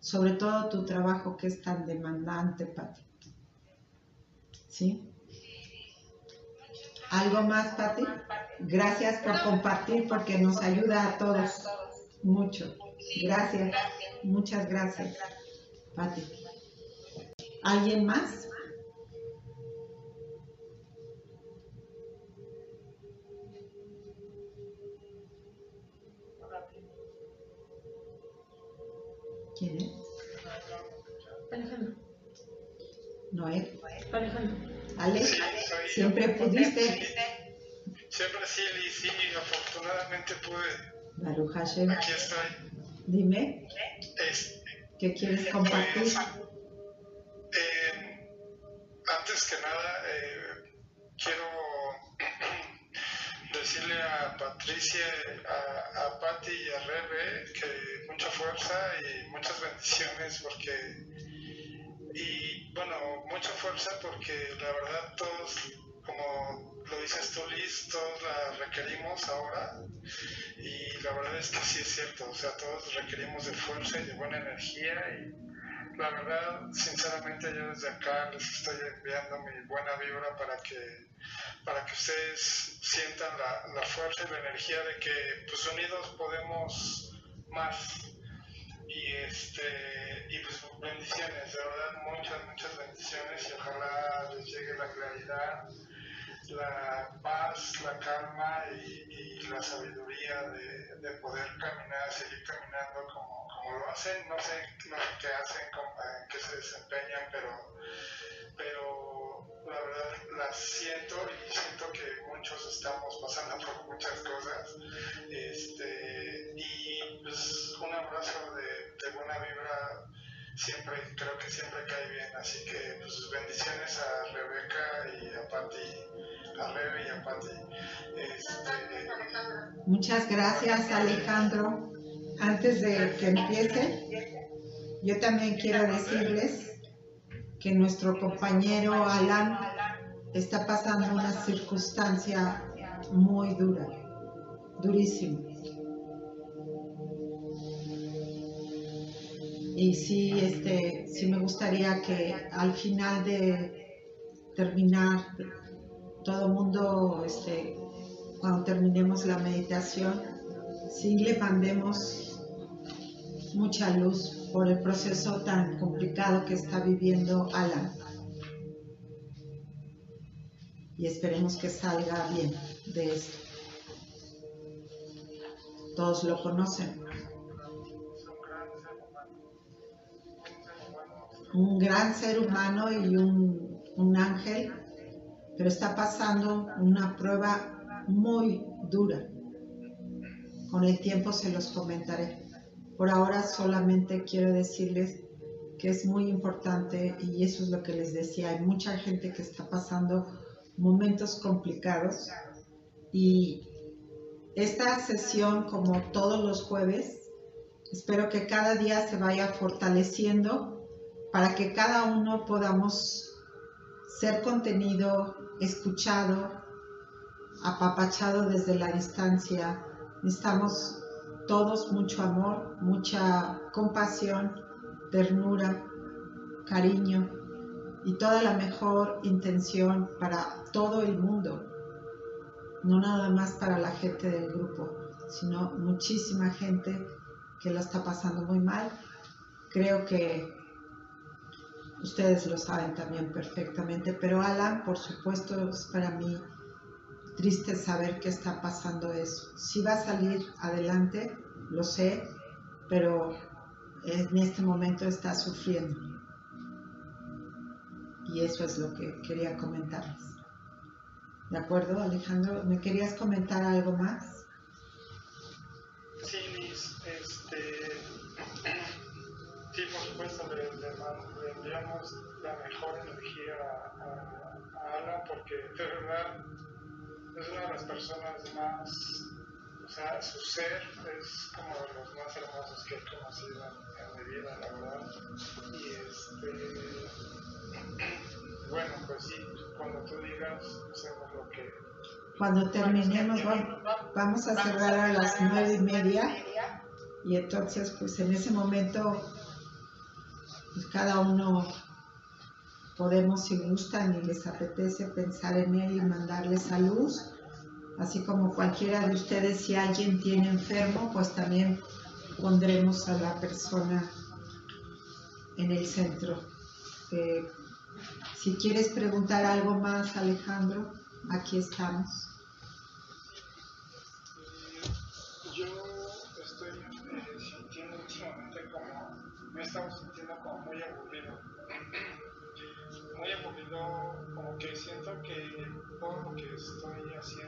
Speaker 1: Sobre todo tu trabajo que es tan demandante, Pati. ¿Sí? ¿Algo más, Pati? Gracias por compartir porque nos ayuda a todos mucho. Gracias. Muchas gracias, Pati. ¿Alguien más? ¿Quién es?
Speaker 4: Alejandro.
Speaker 1: Noé.
Speaker 4: Alejandro.
Speaker 1: Ale, siempre pudiste.
Speaker 5: Siempre sí, sí, afortunadamente pude.
Speaker 1: Baruch Hashem.
Speaker 5: Aquí estoy.
Speaker 1: Dime, ¿qué quieres compartir?
Speaker 5: pues, eh, antes que nada, eh, quiero decirle a Patricia, a, a Patti y a Rebe que mucha fuerza y muchas bendiciones porque y bueno, mucha fuerza porque la verdad todos, como lo dices tú Liz, todos la requerimos ahora. Y la verdad es que sí es cierto, o sea, todos requerimos de fuerza y de buena energía. Y la verdad, sinceramente yo desde acá les estoy enviando mi buena vibra para que para que ustedes sientan la, la fuerza y la energía de que pues unidos podemos más. Y este y pues bendiciones, de verdad muchas, muchas bendiciones y ojalá les llegue la claridad, la paz, la calma y, y la sabiduría de, de, poder caminar, seguir caminando como, como lo hacen, no sé, sé qué hacen, en qué se desempeñan, pero, pero la verdad la, siento y siento que muchos estamos pasando por muchas cosas. Este, y pues un abrazo de, buena vibra siempre, creo que siempre cae bien. Así que pues bendiciones a Rebeca y a Patti, a Rebe y a Patti. Este,
Speaker 1: Muchas gracias Alejandro. Antes de que empiece, yo también quiero decirles que nuestro compañero Alan está pasando una circunstancia muy dura, durísima. Y sí, este, sí me gustaría que al final de terminar, todo el mundo, este, cuando terminemos la meditación, sí le mandemos mucha luz por el proceso tan complicado que está viviendo Alan. Y esperemos que salga bien de esto. Todos lo conocen. Un gran ser humano y un, un ángel, pero está pasando una prueba muy dura. Con el tiempo se los comentaré. Por ahora solamente quiero decirles que es muy importante y eso es lo que les decía, hay mucha gente que está pasando momentos complicados y esta sesión como todos los jueves, espero que cada día se vaya fortaleciendo para que cada uno podamos ser contenido, escuchado, apapachado desde la distancia. Necesitamos todos mucho amor, mucha compasión, ternura, cariño y toda la mejor intención para todo el mundo, no nada más para la gente del grupo, sino muchísima gente que lo está pasando muy mal. Creo que ustedes lo saben también perfectamente, pero Alan, por supuesto, es para mí triste saber que está pasando eso. Si va a salir adelante, lo sé, pero en este momento está sufriendo. Y eso es lo que quería comentarles. ¿De acuerdo, Alejandro? ¿Me querías comentar algo más?
Speaker 5: Sí, este, sí, por supuesto, le, le, la mejor energía a, a Alan porque de verdad es una de las personas más, o sea, su ser es como de los más hermosos que he conocido en, mi vida, la verdad. Y este, bueno, pues sí, cuando tú digas, hacemos lo que...
Speaker 1: Cuando terminemos, vamos a cerrar a las nueve y media. Y entonces, pues en ese momento, pues cada uno podemos, si gustan y les apetece, pensar en él y mandarle salud, así como cualquiera de ustedes, si alguien tiene enfermo, pues también pondremos a la persona en el centro. Eh, si quieres preguntar algo más, Alejandro, aquí estamos.
Speaker 5: Yo estoy sintiendo últimamente como, me he como que siento que todo lo que estoy haciendo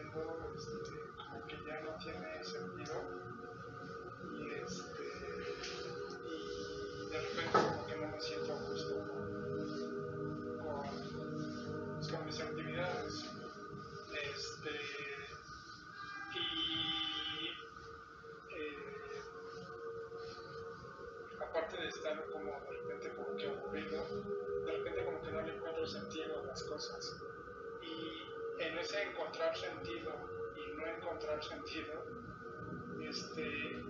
Speaker 5: sentido, este,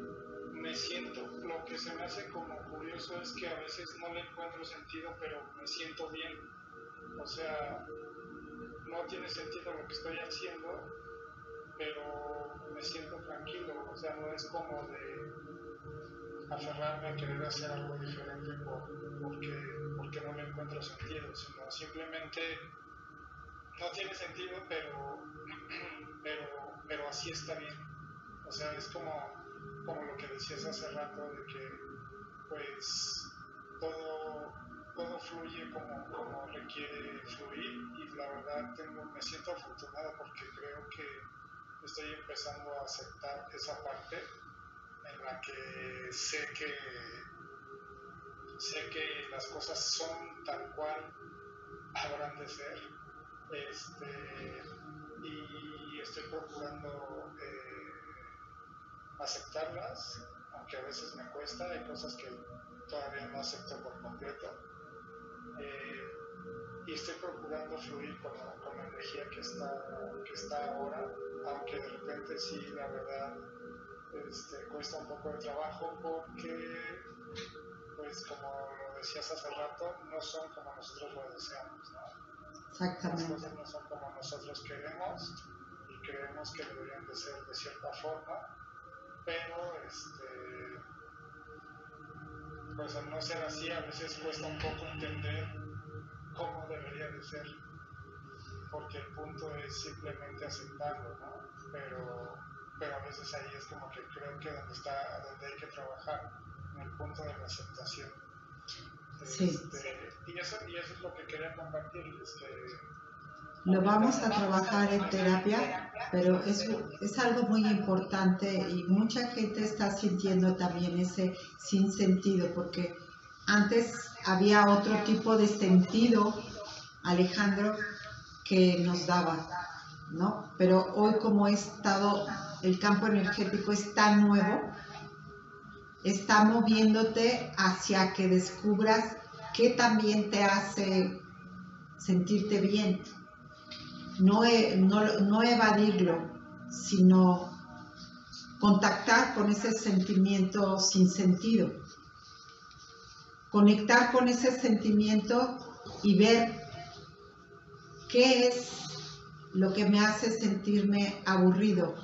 Speaker 5: me siento, lo que se me hace como curioso es que a veces no le encuentro sentido, pero me siento bien. O sea, no tiene sentido lo que estoy haciendo, pero me siento tranquilo. O sea, no es como de aferrarme a querer hacer algo diferente porque que no le encuentro sentido, sino simplemente no tiene sentido, pero, pero, pero así está bien. O sea, es como, como lo que decías hace rato, de que pues todo, todo fluye como, como requiere fluir y la verdad tengo me siento afortunado porque creo que estoy empezando a aceptar esa parte en la que sé que sé que las cosas son tal cual habrán de ser este, y estoy procurando eh, aceptarlas aunque a veces me cuesta hay cosas que todavía no acepto por completo eh, y estoy procurando fluir con la, con la energía que está, que está ahora aunque de repente sí la verdad este, cuesta un poco de trabajo porque, pues como lo decías hace rato, no son como nosotros lo deseamos, ¿no?
Speaker 1: Exactamente.
Speaker 5: Las cosas no son como nosotros queremos creemos que deberían de ser de cierta forma, pero este, pues al no ser así a veces cuesta un poco entender cómo debería de ser, porque el punto es simplemente aceptarlo, ¿no? Pero pero a veces ahí es como que creo que donde está, donde hay que trabajar, en el punto de la aceptación.
Speaker 1: Sí.
Speaker 5: Este, y, eso, y eso es lo que quería compartirles, que
Speaker 1: Lo vamos a trabajar en terapia, pero es, es algo muy importante y mucha gente está sintiendo también ese sinsentido, porque antes había otro tipo de sentido, Alejandro, que nos daba, ¿no? Pero hoy como estado el campo energético es tan nuevo, está moviéndote hacia que descubras qué también te hace sentirte bien. No, no, no evadirlo, sino contactar con ese sentimiento sin sentido. Conectar con ese sentimiento y ver qué es lo que me hace sentirme aburrido,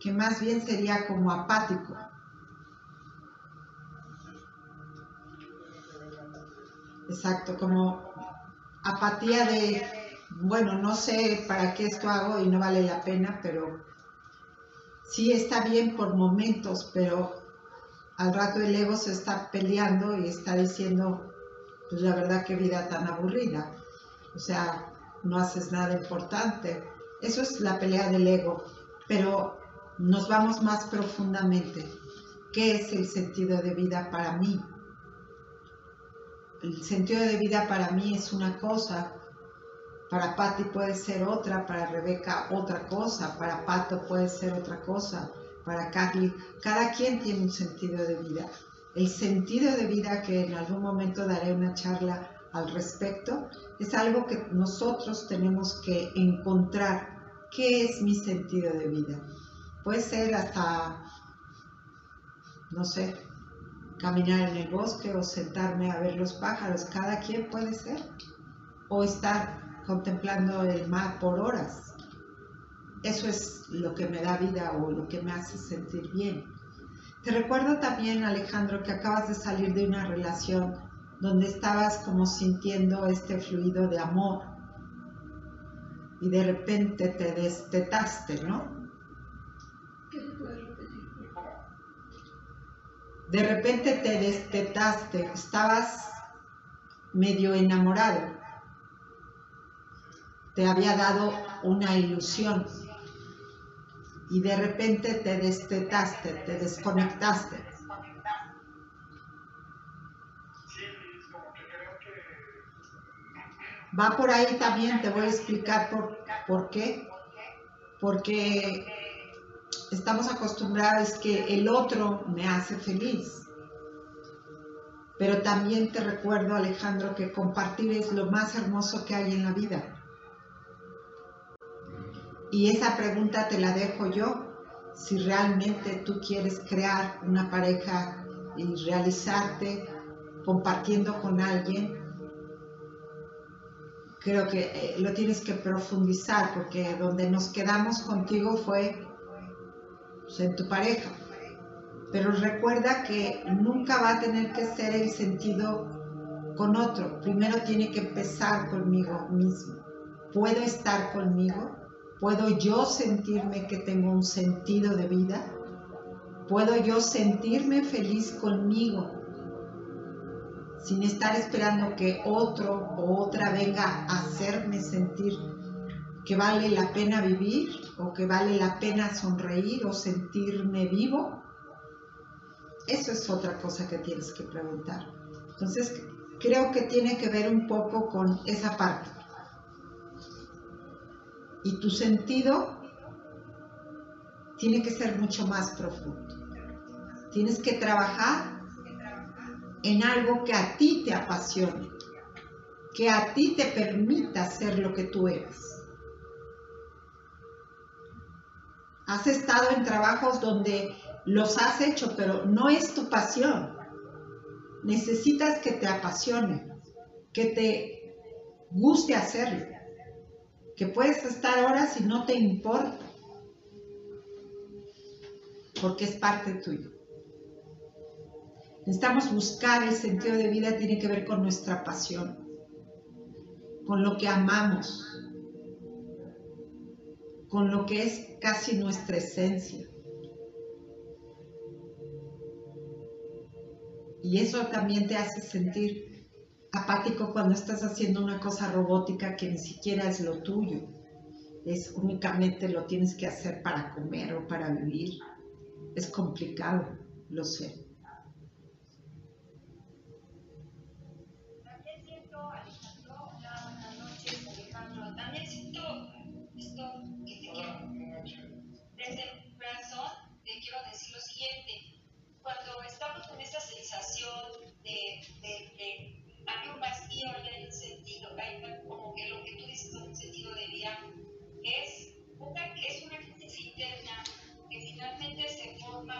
Speaker 1: que más bien sería como apático. Exacto, como apatía de, bueno, no sé para qué esto hago y no vale la pena, pero sí está bien por momentos, pero al rato el ego se está peleando y está diciendo, pues la verdad que vida tan aburrida. O sea, no haces nada importante. Eso es la pelea del ego. Pero nos vamos más profundamente. ¿Qué es el sentido de vida para mí? El sentido de vida para mí es una cosa, para Patty puede ser otra, para Rebeca otra cosa, para Pato puede ser otra cosa, para Carly. Cada quien tiene un sentido de vida. El sentido de vida que en algún momento daré una charla al respecto es algo que nosotros tenemos que encontrar. ¿Qué es mi sentido de vida? Puede ser hasta, no sé, caminar en el bosque o sentarme a ver los pájaros, cada quien puede ser. O estar contemplando el mar por horas. Eso es lo que me da vida o lo que me hace sentir bien. Te recuerdo también, Alejandro, que acabas de salir de una relación donde estabas como sintiendo este fluido de amor y de repente te destetaste, ¿no? De repente te destetaste, estabas medio enamorado. Te había dado una ilusión y de repente te destetaste, te desconectaste. Va por ahí también, te voy a explicar por, por qué. Porque estamos acostumbrados que el otro me hace feliz. Pero también te recuerdo, Alejandro, que compartir es lo más hermoso que hay en la vida. Y esa pregunta te la dejo yo. Si realmente tú quieres crear una pareja y realizarte compartiendo con alguien, creo que eh, lo tienes que profundizar porque donde nos quedamos contigo fue pues, en tu pareja. Pero recuerda que nunca va a tener que ser el sentido con otro. Primero tiene que empezar conmigo mismo. ¿Puedo estar conmigo? ¿Puedo yo sentirme que tengo un sentido de vida? ¿Puedo yo sentirme feliz conmigo? Sin estar esperando que otro o otra venga a hacerme sentir que vale la pena vivir o que vale la pena sonreír o sentirme vivo? Eso es otra cosa que tienes que preguntar. Entonces, creo que tiene que ver un poco con esa parte. Y tu sentido tiene que ser mucho más profundo. Tienes que trabajar en algo que a ti te apasione, que a ti te permita ser lo que tú eres. Has estado en trabajos donde los has hecho, pero no es tu pasión. Necesitas que te apasione, que te guste hacerlo, que puedes estar horas y no te importa, porque es parte tuyo. Necesitamos buscar el sentido de vida, tiene que ver con nuestra pasión, con lo que amamos, con lo que es casi nuestra esencia. Y eso también te hace sentir apático cuando estás haciendo una cosa robótica que ni siquiera es lo tuyo. Es únicamente lo tienes que hacer para comer o para vivir. Es complicado, lo sé.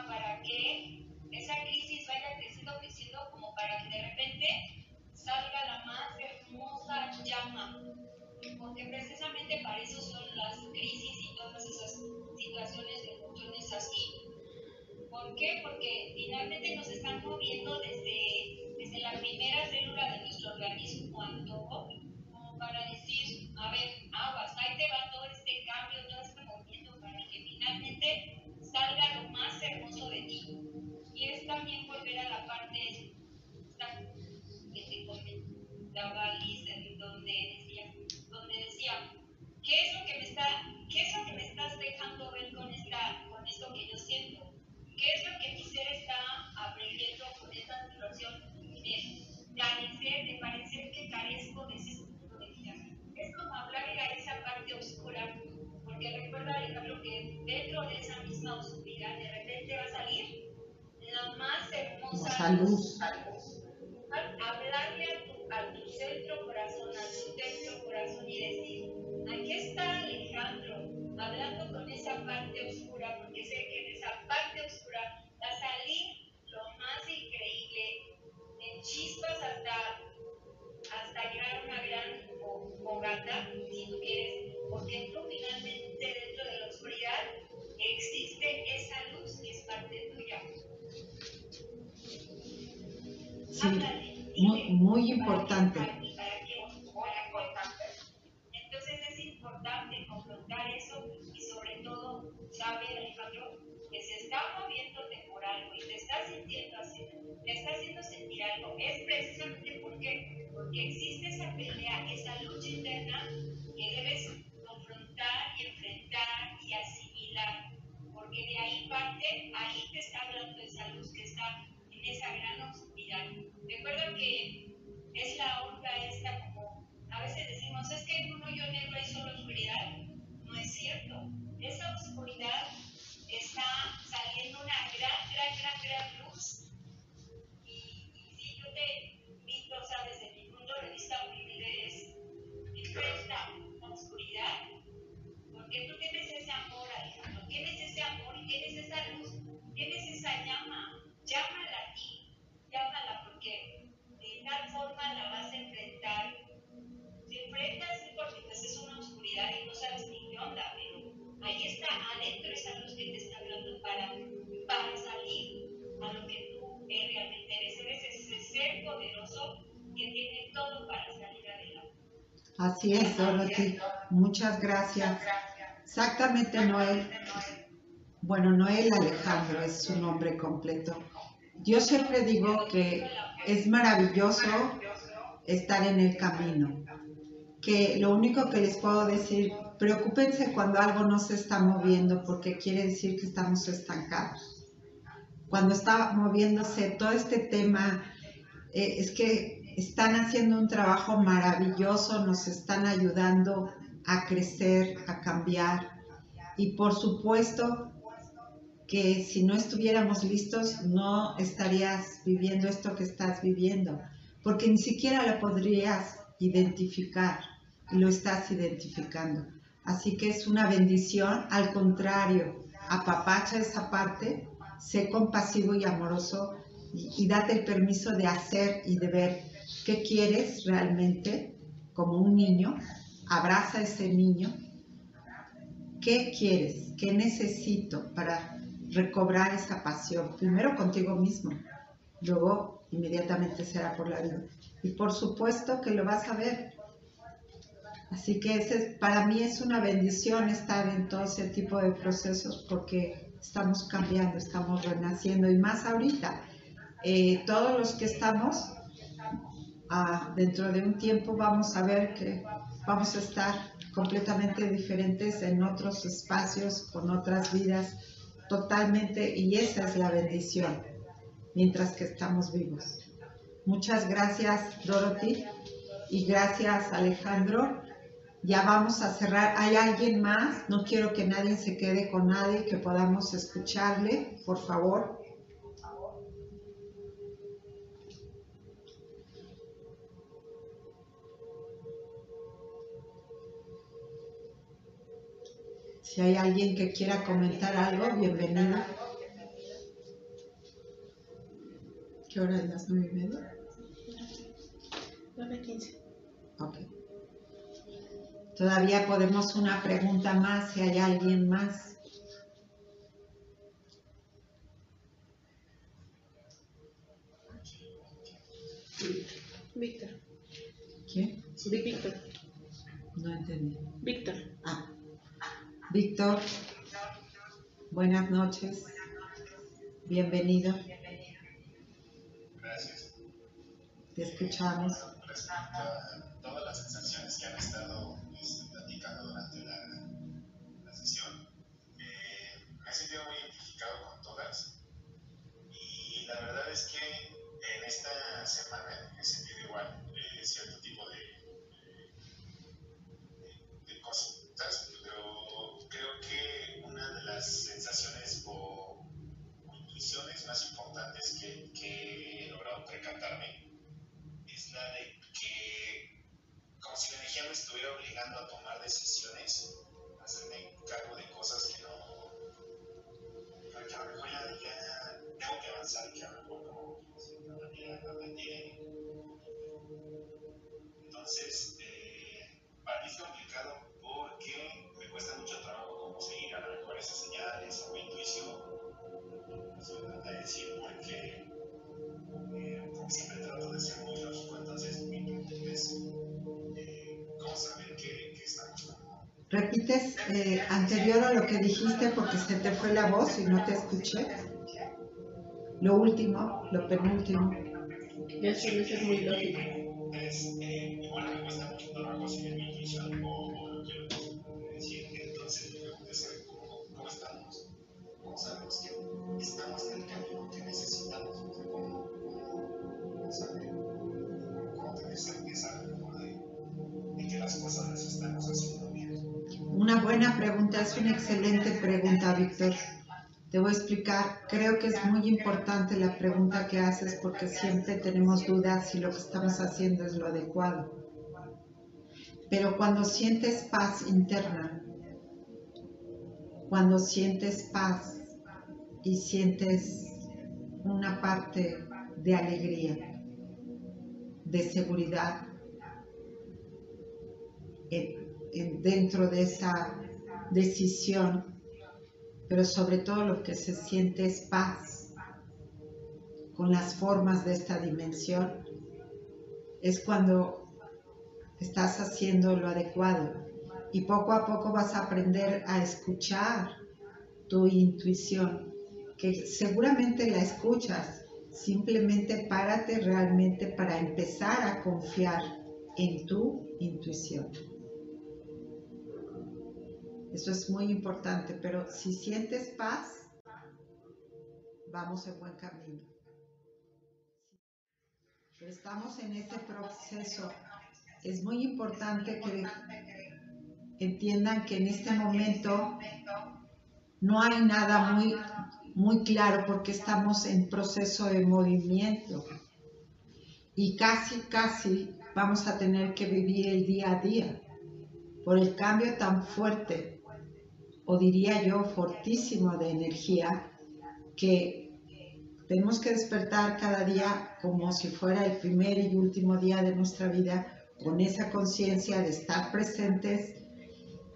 Speaker 2: Para que esa crisis vaya creciendo, creciendo, como para que de repente salga la más hermosa llama. Porque precisamente para eso son las crisis y todas esas situaciones de emociones así. ¿Por qué? Porque finalmente nos están moviendo desde, también volver a la parte que te comentaba Liz, donde decía, donde decía, ¿qué es lo que me está, qué es lo que me estás dejando ver con esta, con esto que yo siento? ¿Qué es lo que mi ser está aprendiendo con esta situación de carecer, de parecer que carezco de ese tipo de vida? Es como hablar a esa parte oscura porque recuerda, Alejandro, que dentro de esa misma oscuridad de repente va a salir la más hermosa
Speaker 1: luz.
Speaker 2: Hablarle a tu, a tu centro corazón, a tu centro corazón y decir, aquí está Alejandro, hablando con esa parte oscura, porque sé que en esa parte oscura va a salir lo más increíble, en chispas hasta, hasta a una gran fogata, si tú quieres, porque tú finalmente dentro de la oscuridad existe esa luz que es parte tuya.
Speaker 1: Sí, muy, muy importante.
Speaker 2: Entonces es importante confrontar eso y sobre todo que se está moviendo por algo y te está haciendo sentir algo, es precisamente porque, existe esa pelea, esa lucha interna que debes y enfrentar y asimilar, porque de parte, ahí te está hablando esa luz que está en esa gran oscuridad. Recuerda que es la onda esta como, a veces decimos, es que en un hoyo negro hay solo oscuridad. No es cierto. Esa oscuridad está saliendo una gran, gran, gran, gran luz. Y, y yo te invito, sabes, desde mi punto de vista humilde es, enfrenta la oscuridad porque tú tienes ese amor, Alejandro, tienes ese amor y tienes esa luz, tienes esa llama, llámala a ti, llámala porque de tal forma la vas a enfrentar. Se enfrenta sí porque pues es una oscuridad y no sabes ni qué onda, pero ahí está adentro esa luz que te está hablando para, para salir a lo que tú realmente eres. Eres ese ser poderoso que tiene todo para salir adelante.
Speaker 1: Así es, Dorothy. Muchas gracias. Exactamente, Noel. Bueno, Noel Alejandro es su nombre completo. Yo siempre digo que es maravilloso estar en el camino, que lo único que les puedo decir preocúpense cuando algo no se está moviendo porque quiere decir que estamos estancados. Cuando está moviéndose todo este tema, eh, es que están haciendo un trabajo maravilloso, nos están ayudando a crecer, a cambiar. Y por supuesto que si no estuviéramos listos, no estarías viviendo esto que estás viviendo, porque ni siquiera lo podrías identificar y lo estás identificando. Así que es una bendición, al contrario, apapacha esa parte, sé compasivo y amoroso y, date el permiso de hacer y de ver qué quieres realmente como un niño, abraza a ese niño, qué quieres, qué necesito para recobrar esa pasión, primero contigo mismo, luego inmediatamente será por la vida. Y por supuesto que lo vas a ver, Así que para mí es una bendición estar en todo ese tipo de procesos porque estamos cambiando, estamos renaciendo y más ahorita. Eh, todos los que estamos, ah, dentro de un tiempo vamos a ver que vamos a estar completamente diferentes en otros espacios, con otras vidas, totalmente, y esa es la bendición, mientras que estamos vivos. Muchas gracias, Dorothy, y gracias, Alejandro. Ya vamos a cerrar. ¿Hay alguien más? No quiero que nadie se quede con nadie, que podamos escucharle, por favor. Si hay alguien que quiera comentar algo, bienvenido. ¿Qué hora es? ¿Las nueve y media?
Speaker 4: 9.15.
Speaker 1: Ok. Todavía podemos una pregunta más si hay alguien más.
Speaker 4: Víctor.
Speaker 1: ¿Quién?
Speaker 4: Víctor.
Speaker 1: No entendí.
Speaker 4: Víctor.
Speaker 1: Víctor, buenas noches. Bienvenido.
Speaker 6: Gracias.
Speaker 1: Te escuchamos.
Speaker 6: Respecto a todas las sensaciones que han estado pues, platicando durante la, la sesión, eh, me he sentido muy identificado con todas y la verdad es que en esta semana he sentido igual eh, cierto de que, como si la energía me estuviera obligando a tomar decisiones, a hacerme cargo de cosas que no. que a lo mejor ya, ya tengo que avanzar, que a lo mejor como de. Entonces, eh, para mí es complicado porque me cuesta mucho trabajo como seguir a lo mejor esas señales o intuición. Eso trata de decir porque eh, como siempre trato de ser muy
Speaker 1: ¿Repites eh, anterior a lo que dijiste porque se te fue la voz y no te escuché? Lo último, lo penúltimo.
Speaker 4: Ser muy lógico.
Speaker 1: Buena pregunta, es una excelente pregunta, Víctor. Te voy a explicar, creo que es muy importante la pregunta que haces porque siempre tenemos dudas si lo que estamos haciendo es lo adecuado. Pero cuando sientes paz interna, cuando sientes paz y sientes una parte de alegría, de seguridad en- dentro de esa decisión, pero sobre todo lo que se siente es paz con las formas de esta dimensión, es cuando estás haciendo lo adecuado y poco a poco vas a aprender a escuchar tu intuición, que seguramente la escuchas, simplemente párate realmente para empezar a confiar en tu intuición. Eso es muy importante, pero si sientes paz, vamos en buen camino. Pero estamos en ese proceso. Es muy importante que entiendan que en este momento no hay nada muy, muy claro porque estamos en proceso de movimiento y casi, casi vamos a tener que vivir el día a día por el cambio tan fuerte, o diría yo fortísimo de energía, que tenemos que despertar cada día como si fuera el primer y último día de nuestra vida, con esa conciencia de estar presentes,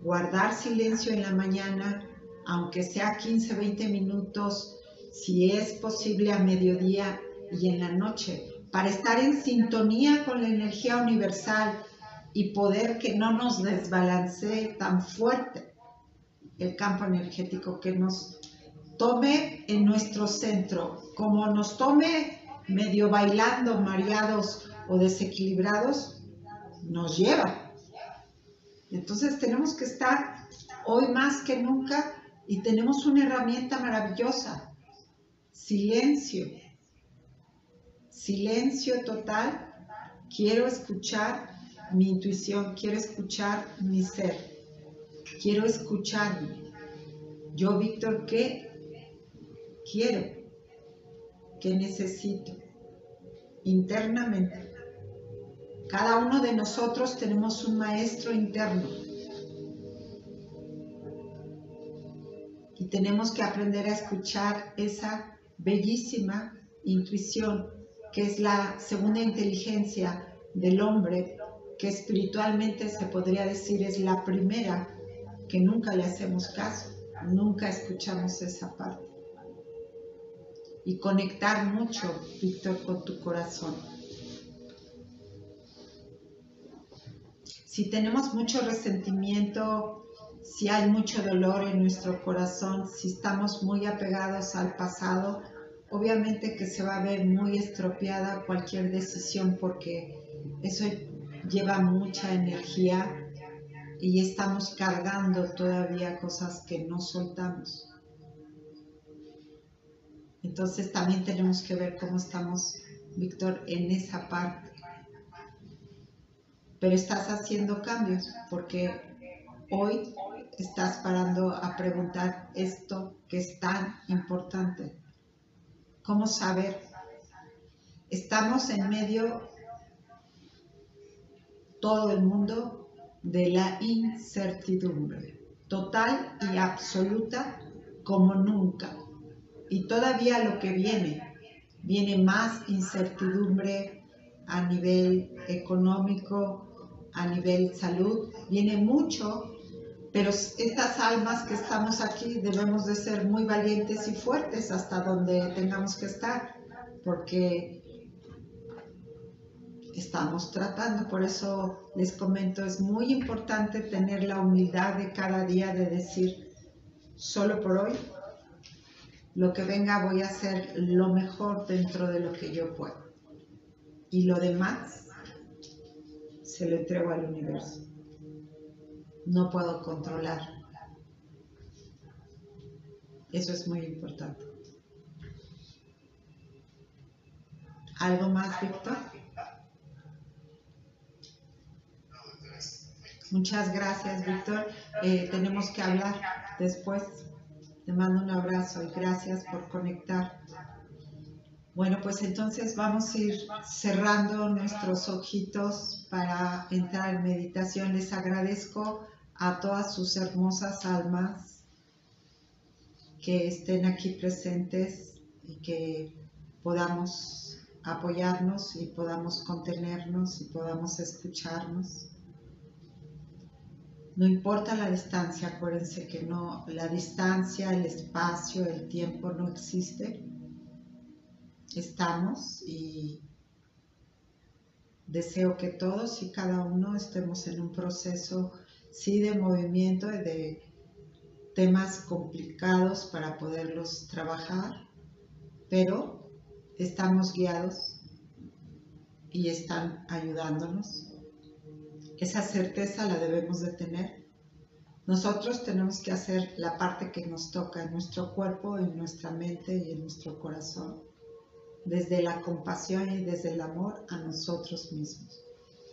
Speaker 1: guardar silencio en la mañana, aunque sea 15, 20 minutos, si es posible a mediodía y en la noche, para estar en sintonía con la energía universal y poder que no nos desbalancee tan fuerte el campo energético, que nos tome en nuestro centro, como nos tome medio bailando, mareados o desequilibrados, nos lleva. Entonces tenemos que estar hoy más que nunca y tenemos una herramienta maravillosa, silencio. Silencio total. Quiero escuchar mi intuición, quiero escuchar mi ser, quiero escucharme. Yo, Víctor, ¿qué quiero? ¿Qué necesito? Internamente. Cada uno de nosotros tenemos un maestro interno y tenemos que aprender a escuchar esa bellísima intuición que es la segunda inteligencia del hombre, que espiritualmente se podría decir es la primera, que nunca le hacemos caso, nunca escuchamos esa parte. Y conectar mucho, Víctor, con tu corazón. Si tenemos mucho resentimiento, si hay mucho dolor en nuestro corazón, si estamos muy apegados al pasado, obviamente que se va a ver muy estropeada cualquier decisión porque eso lleva mucha energía y estamos cargando todavía cosas que no soltamos. Entonces también tenemos que ver cómo estamos, Víctor, en esa parte. Pero estás haciendo cambios porque hoy estás parando a preguntar esto que es tan importante. ¿Cómo saber? Estamos en medio, todo el mundo, de la incertidumbre, total y absoluta como nunca. Y todavía lo que viene, viene más incertidumbre a nivel económico, a nivel salud, viene mucho pero estas almas que estamos aquí debemos de ser muy valientes y fuertes hasta donde tengamos que estar, porque estamos tratando, por eso les comento, es muy importante tener la humildad de cada día de decir, solo por hoy, lo que venga voy a hacer lo mejor dentro de lo que yo puedo. Y lo demás se lo entrego al universo no puedo controlar. Eso es muy importante. ¿Algo más, Víctor? Muchas gracias, Víctor. Eh, tenemos que hablar después. Te mando un abrazo y gracias por conectar. Bueno, pues entonces vamos a ir cerrando nuestros ojitos para entrar en meditación. Les agradezco a todas sus hermosas almas que estén aquí presentes y que podamos apoyarnos y podamos contenernos y podamos escucharnos. No importa la distancia, acuérdense que no, la distancia, el espacio, el tiempo no existe. Estamos y deseo que todos y cada uno estemos en un proceso sí de movimiento y de temas complicados para poderlos trabajar, pero estamos guiados y están ayudándonos. Esa certeza la debemos de tener. Nosotros tenemos que hacer la parte que nos toca en nuestro cuerpo, en nuestra mente y en nuestro corazón, desde la compasión y desde el amor a nosotros mismos.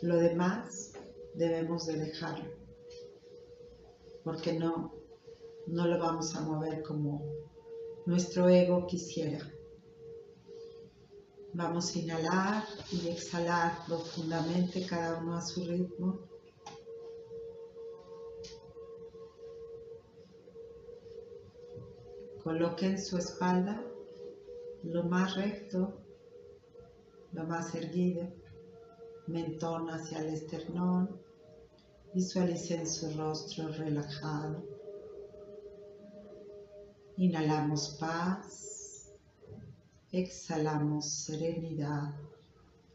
Speaker 1: Lo demás debemos de dejarlo, porque no, no lo vamos a mover como nuestro ego quisiera. Vamos a inhalar y exhalar profundamente cada uno a su ritmo. Coloquen su espalda lo más recto, lo más erguido, mentón hacia el esternón. Visualicen su rostro relajado. Inhalamos paz. Exhalamos serenidad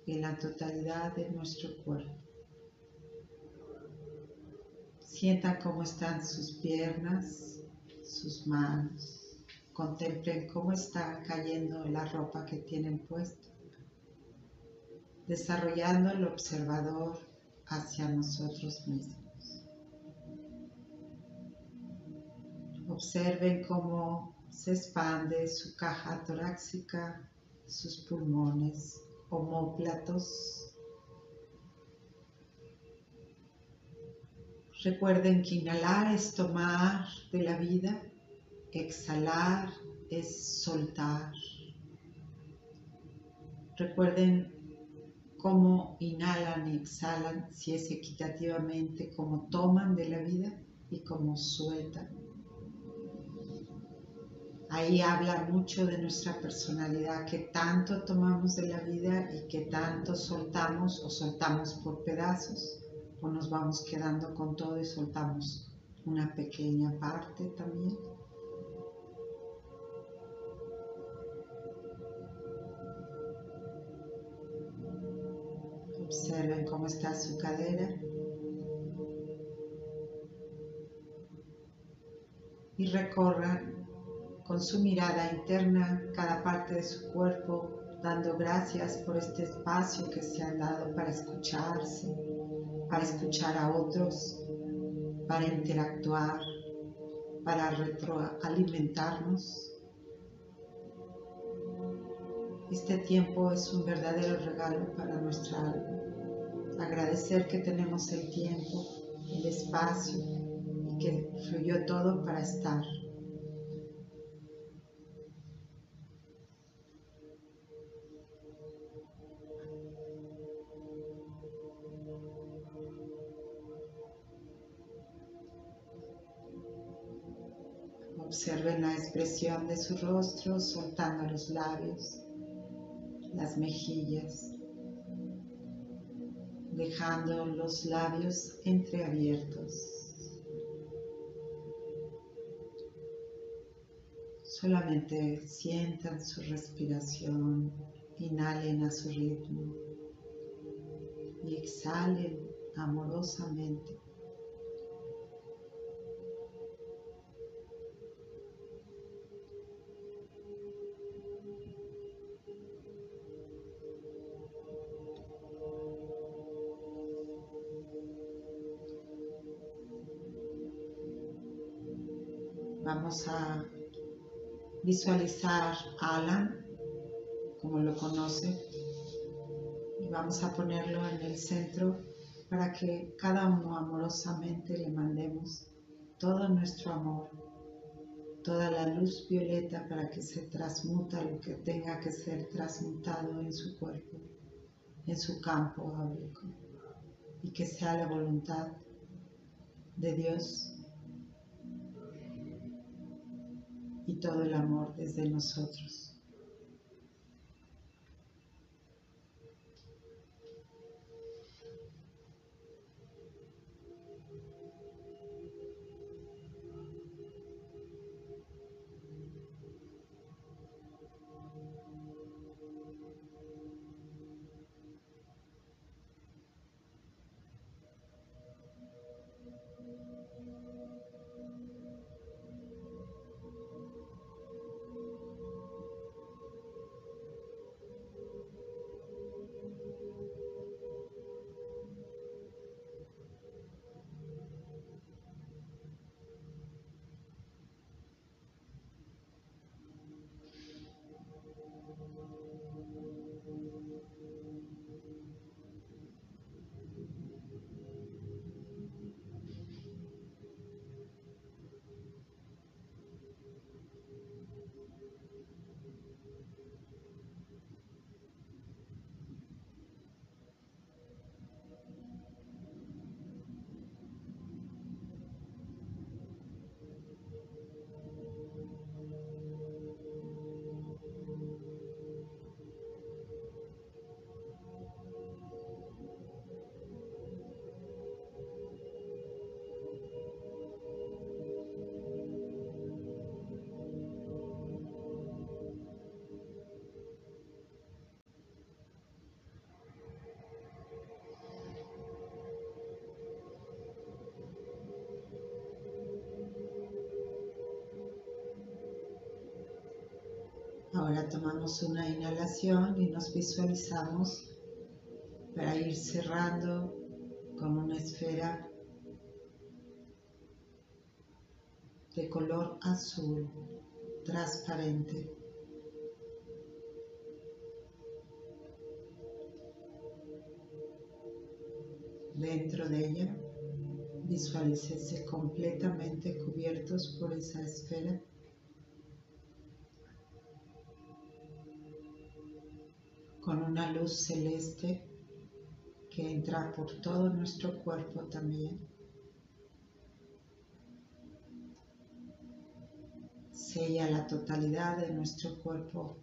Speaker 1: en la totalidad de nuestro cuerpo. Sientan cómo están sus piernas, sus manos. Contemplen cómo está cayendo la ropa que tienen puesta. Desarrollando el observador hacia nosotros mismos. Observen cómo se expande su caja torácica, sus pulmones, homóplatos. Recuerden que inhalar es tomar de la vida, exhalar es soltar. Recuerden cómo inhalan y exhalan, si es equitativamente, cómo toman de la vida y cómo sueltan. Ahí habla mucho de nuestra personalidad, que tanto tomamos de la vida y que tanto soltamos o soltamos por pedazos o nos vamos quedando con todo y soltamos una pequeña parte también. Observen cómo está su cadera. Y recorran con su mirada interna cada parte de su cuerpo, dando gracias por este espacio que se han dado para escucharse, para escuchar a otros, para interactuar, para retroalimentarnos. Este tiempo es un verdadero regalo para nuestra alma. Agradecer que tenemos el tiempo, el espacio y que fluyó todo para estar. Observen la expresión de su rostro soltando los labios, las mejillas, dejando los labios entreabiertos. Solamente sientan su respiración, inhalen a su ritmo y exhalen amorosamente. Vamos a visualizar a Alan, como lo conoce, y vamos a ponerlo en el centro para que cada uno amorosamente le mandemos todo nuestro amor, toda la luz violeta para que se transmuta lo que tenga que ser transmutado en su cuerpo, en su campo áurico, y que sea la voluntad de Dios y todo el amor desde nosotros. Tomamos una inhalación y nos visualizamos para ir cerrando con una esfera de color azul transparente. Dentro de ella, visualícese completamente cubiertos por esa esfera. Con una luz celeste que entra por todo nuestro cuerpo también. Sella la totalidad de nuestro cuerpo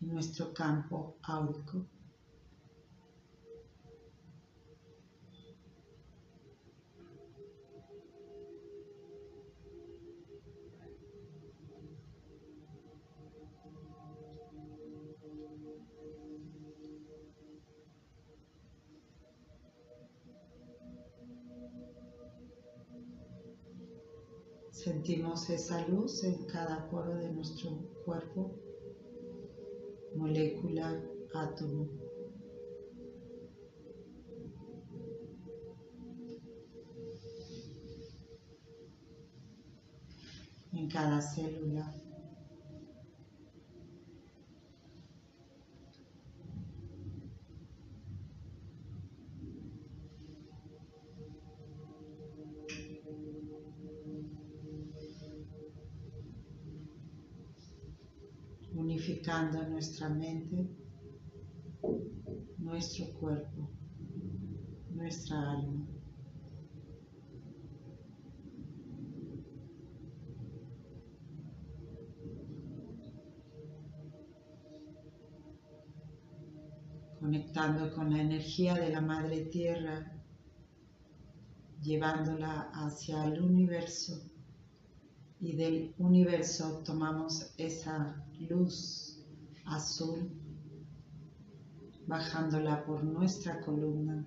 Speaker 1: y nuestro campo áurico. Esa luz en cada poro de nuestro cuerpo, molécula, átomo. En cada célula. Nuestra mente, nuestro cuerpo, nuestra alma. conectando con la energía de la Madre Tierra, llevándola hacia el universo y del universo tomamos esa luz azul bajándola por nuestra columna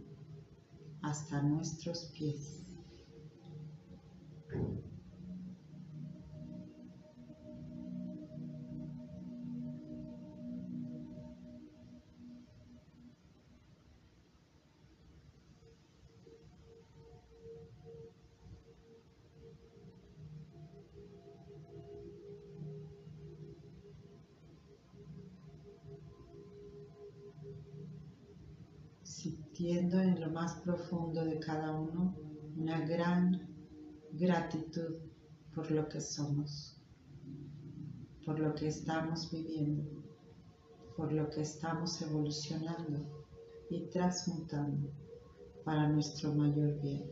Speaker 1: hasta nuestros pies. Más profundo de cada uno una gran gratitud por lo que somos, por lo que estamos viviendo, por lo que estamos evolucionando y transmutando para nuestro mayor bien.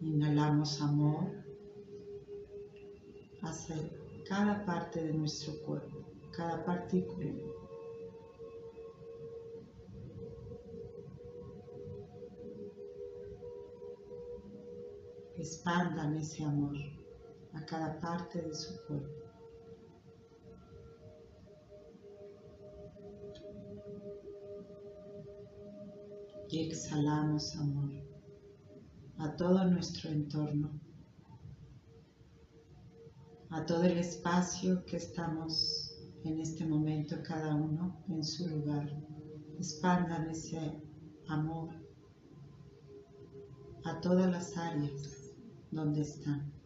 Speaker 1: Inhalamos amor hacia cada parte de nuestro cuerpo, cada partícula. Expandan ese amor a cada parte de su cuerpo. Y exhalamos amor a todo nuestro entorno a todo el espacio que estamos en este momento cada uno en su lugar. Expandan ese amor a todas las áreas donde están.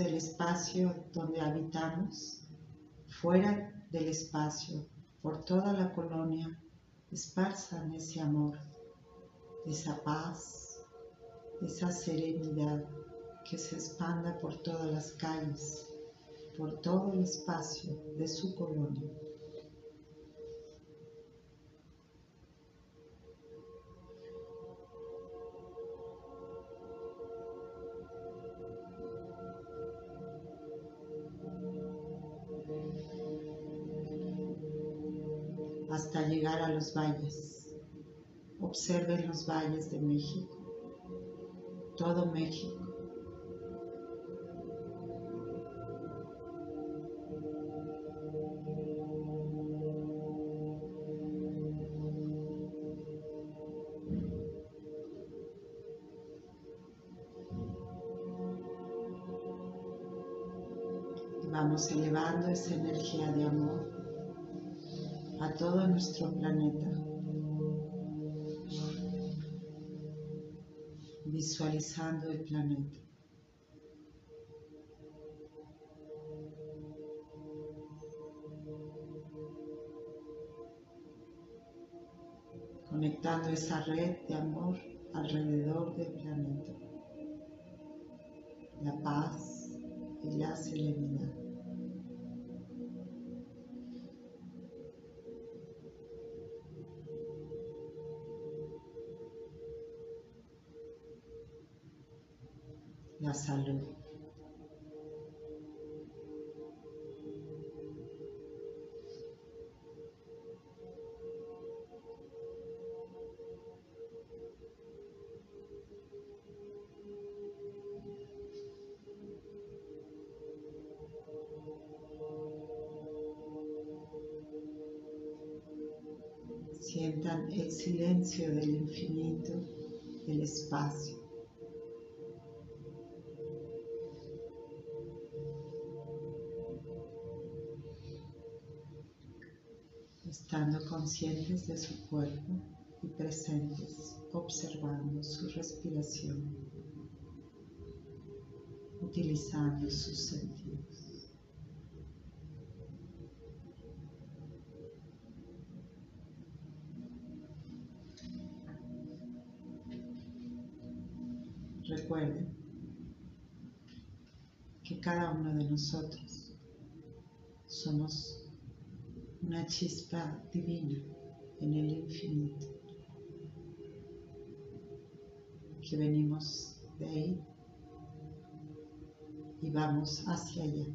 Speaker 1: Del espacio donde habitamos, fuera del espacio, por toda la colonia, esparzan ese amor, esa paz, esa serenidad que se expanda por todas las calles, por todo el espacio de su colonia. Llegar a los valles. Observen los valles de México, todo México. Vamos elevando esa energía de amor todo nuestro planeta. Visualizando el planeta. Conectando esa red de amor alrededor del planeta. La paz y la serenidad. La salud. Conscientes de su cuerpo y presentes, observando su respiración, utilizando sus sentidos. Recuerden que cada uno de nosotros somos una chispa divina en el infinito, que venimos de ahí y vamos hacia allá.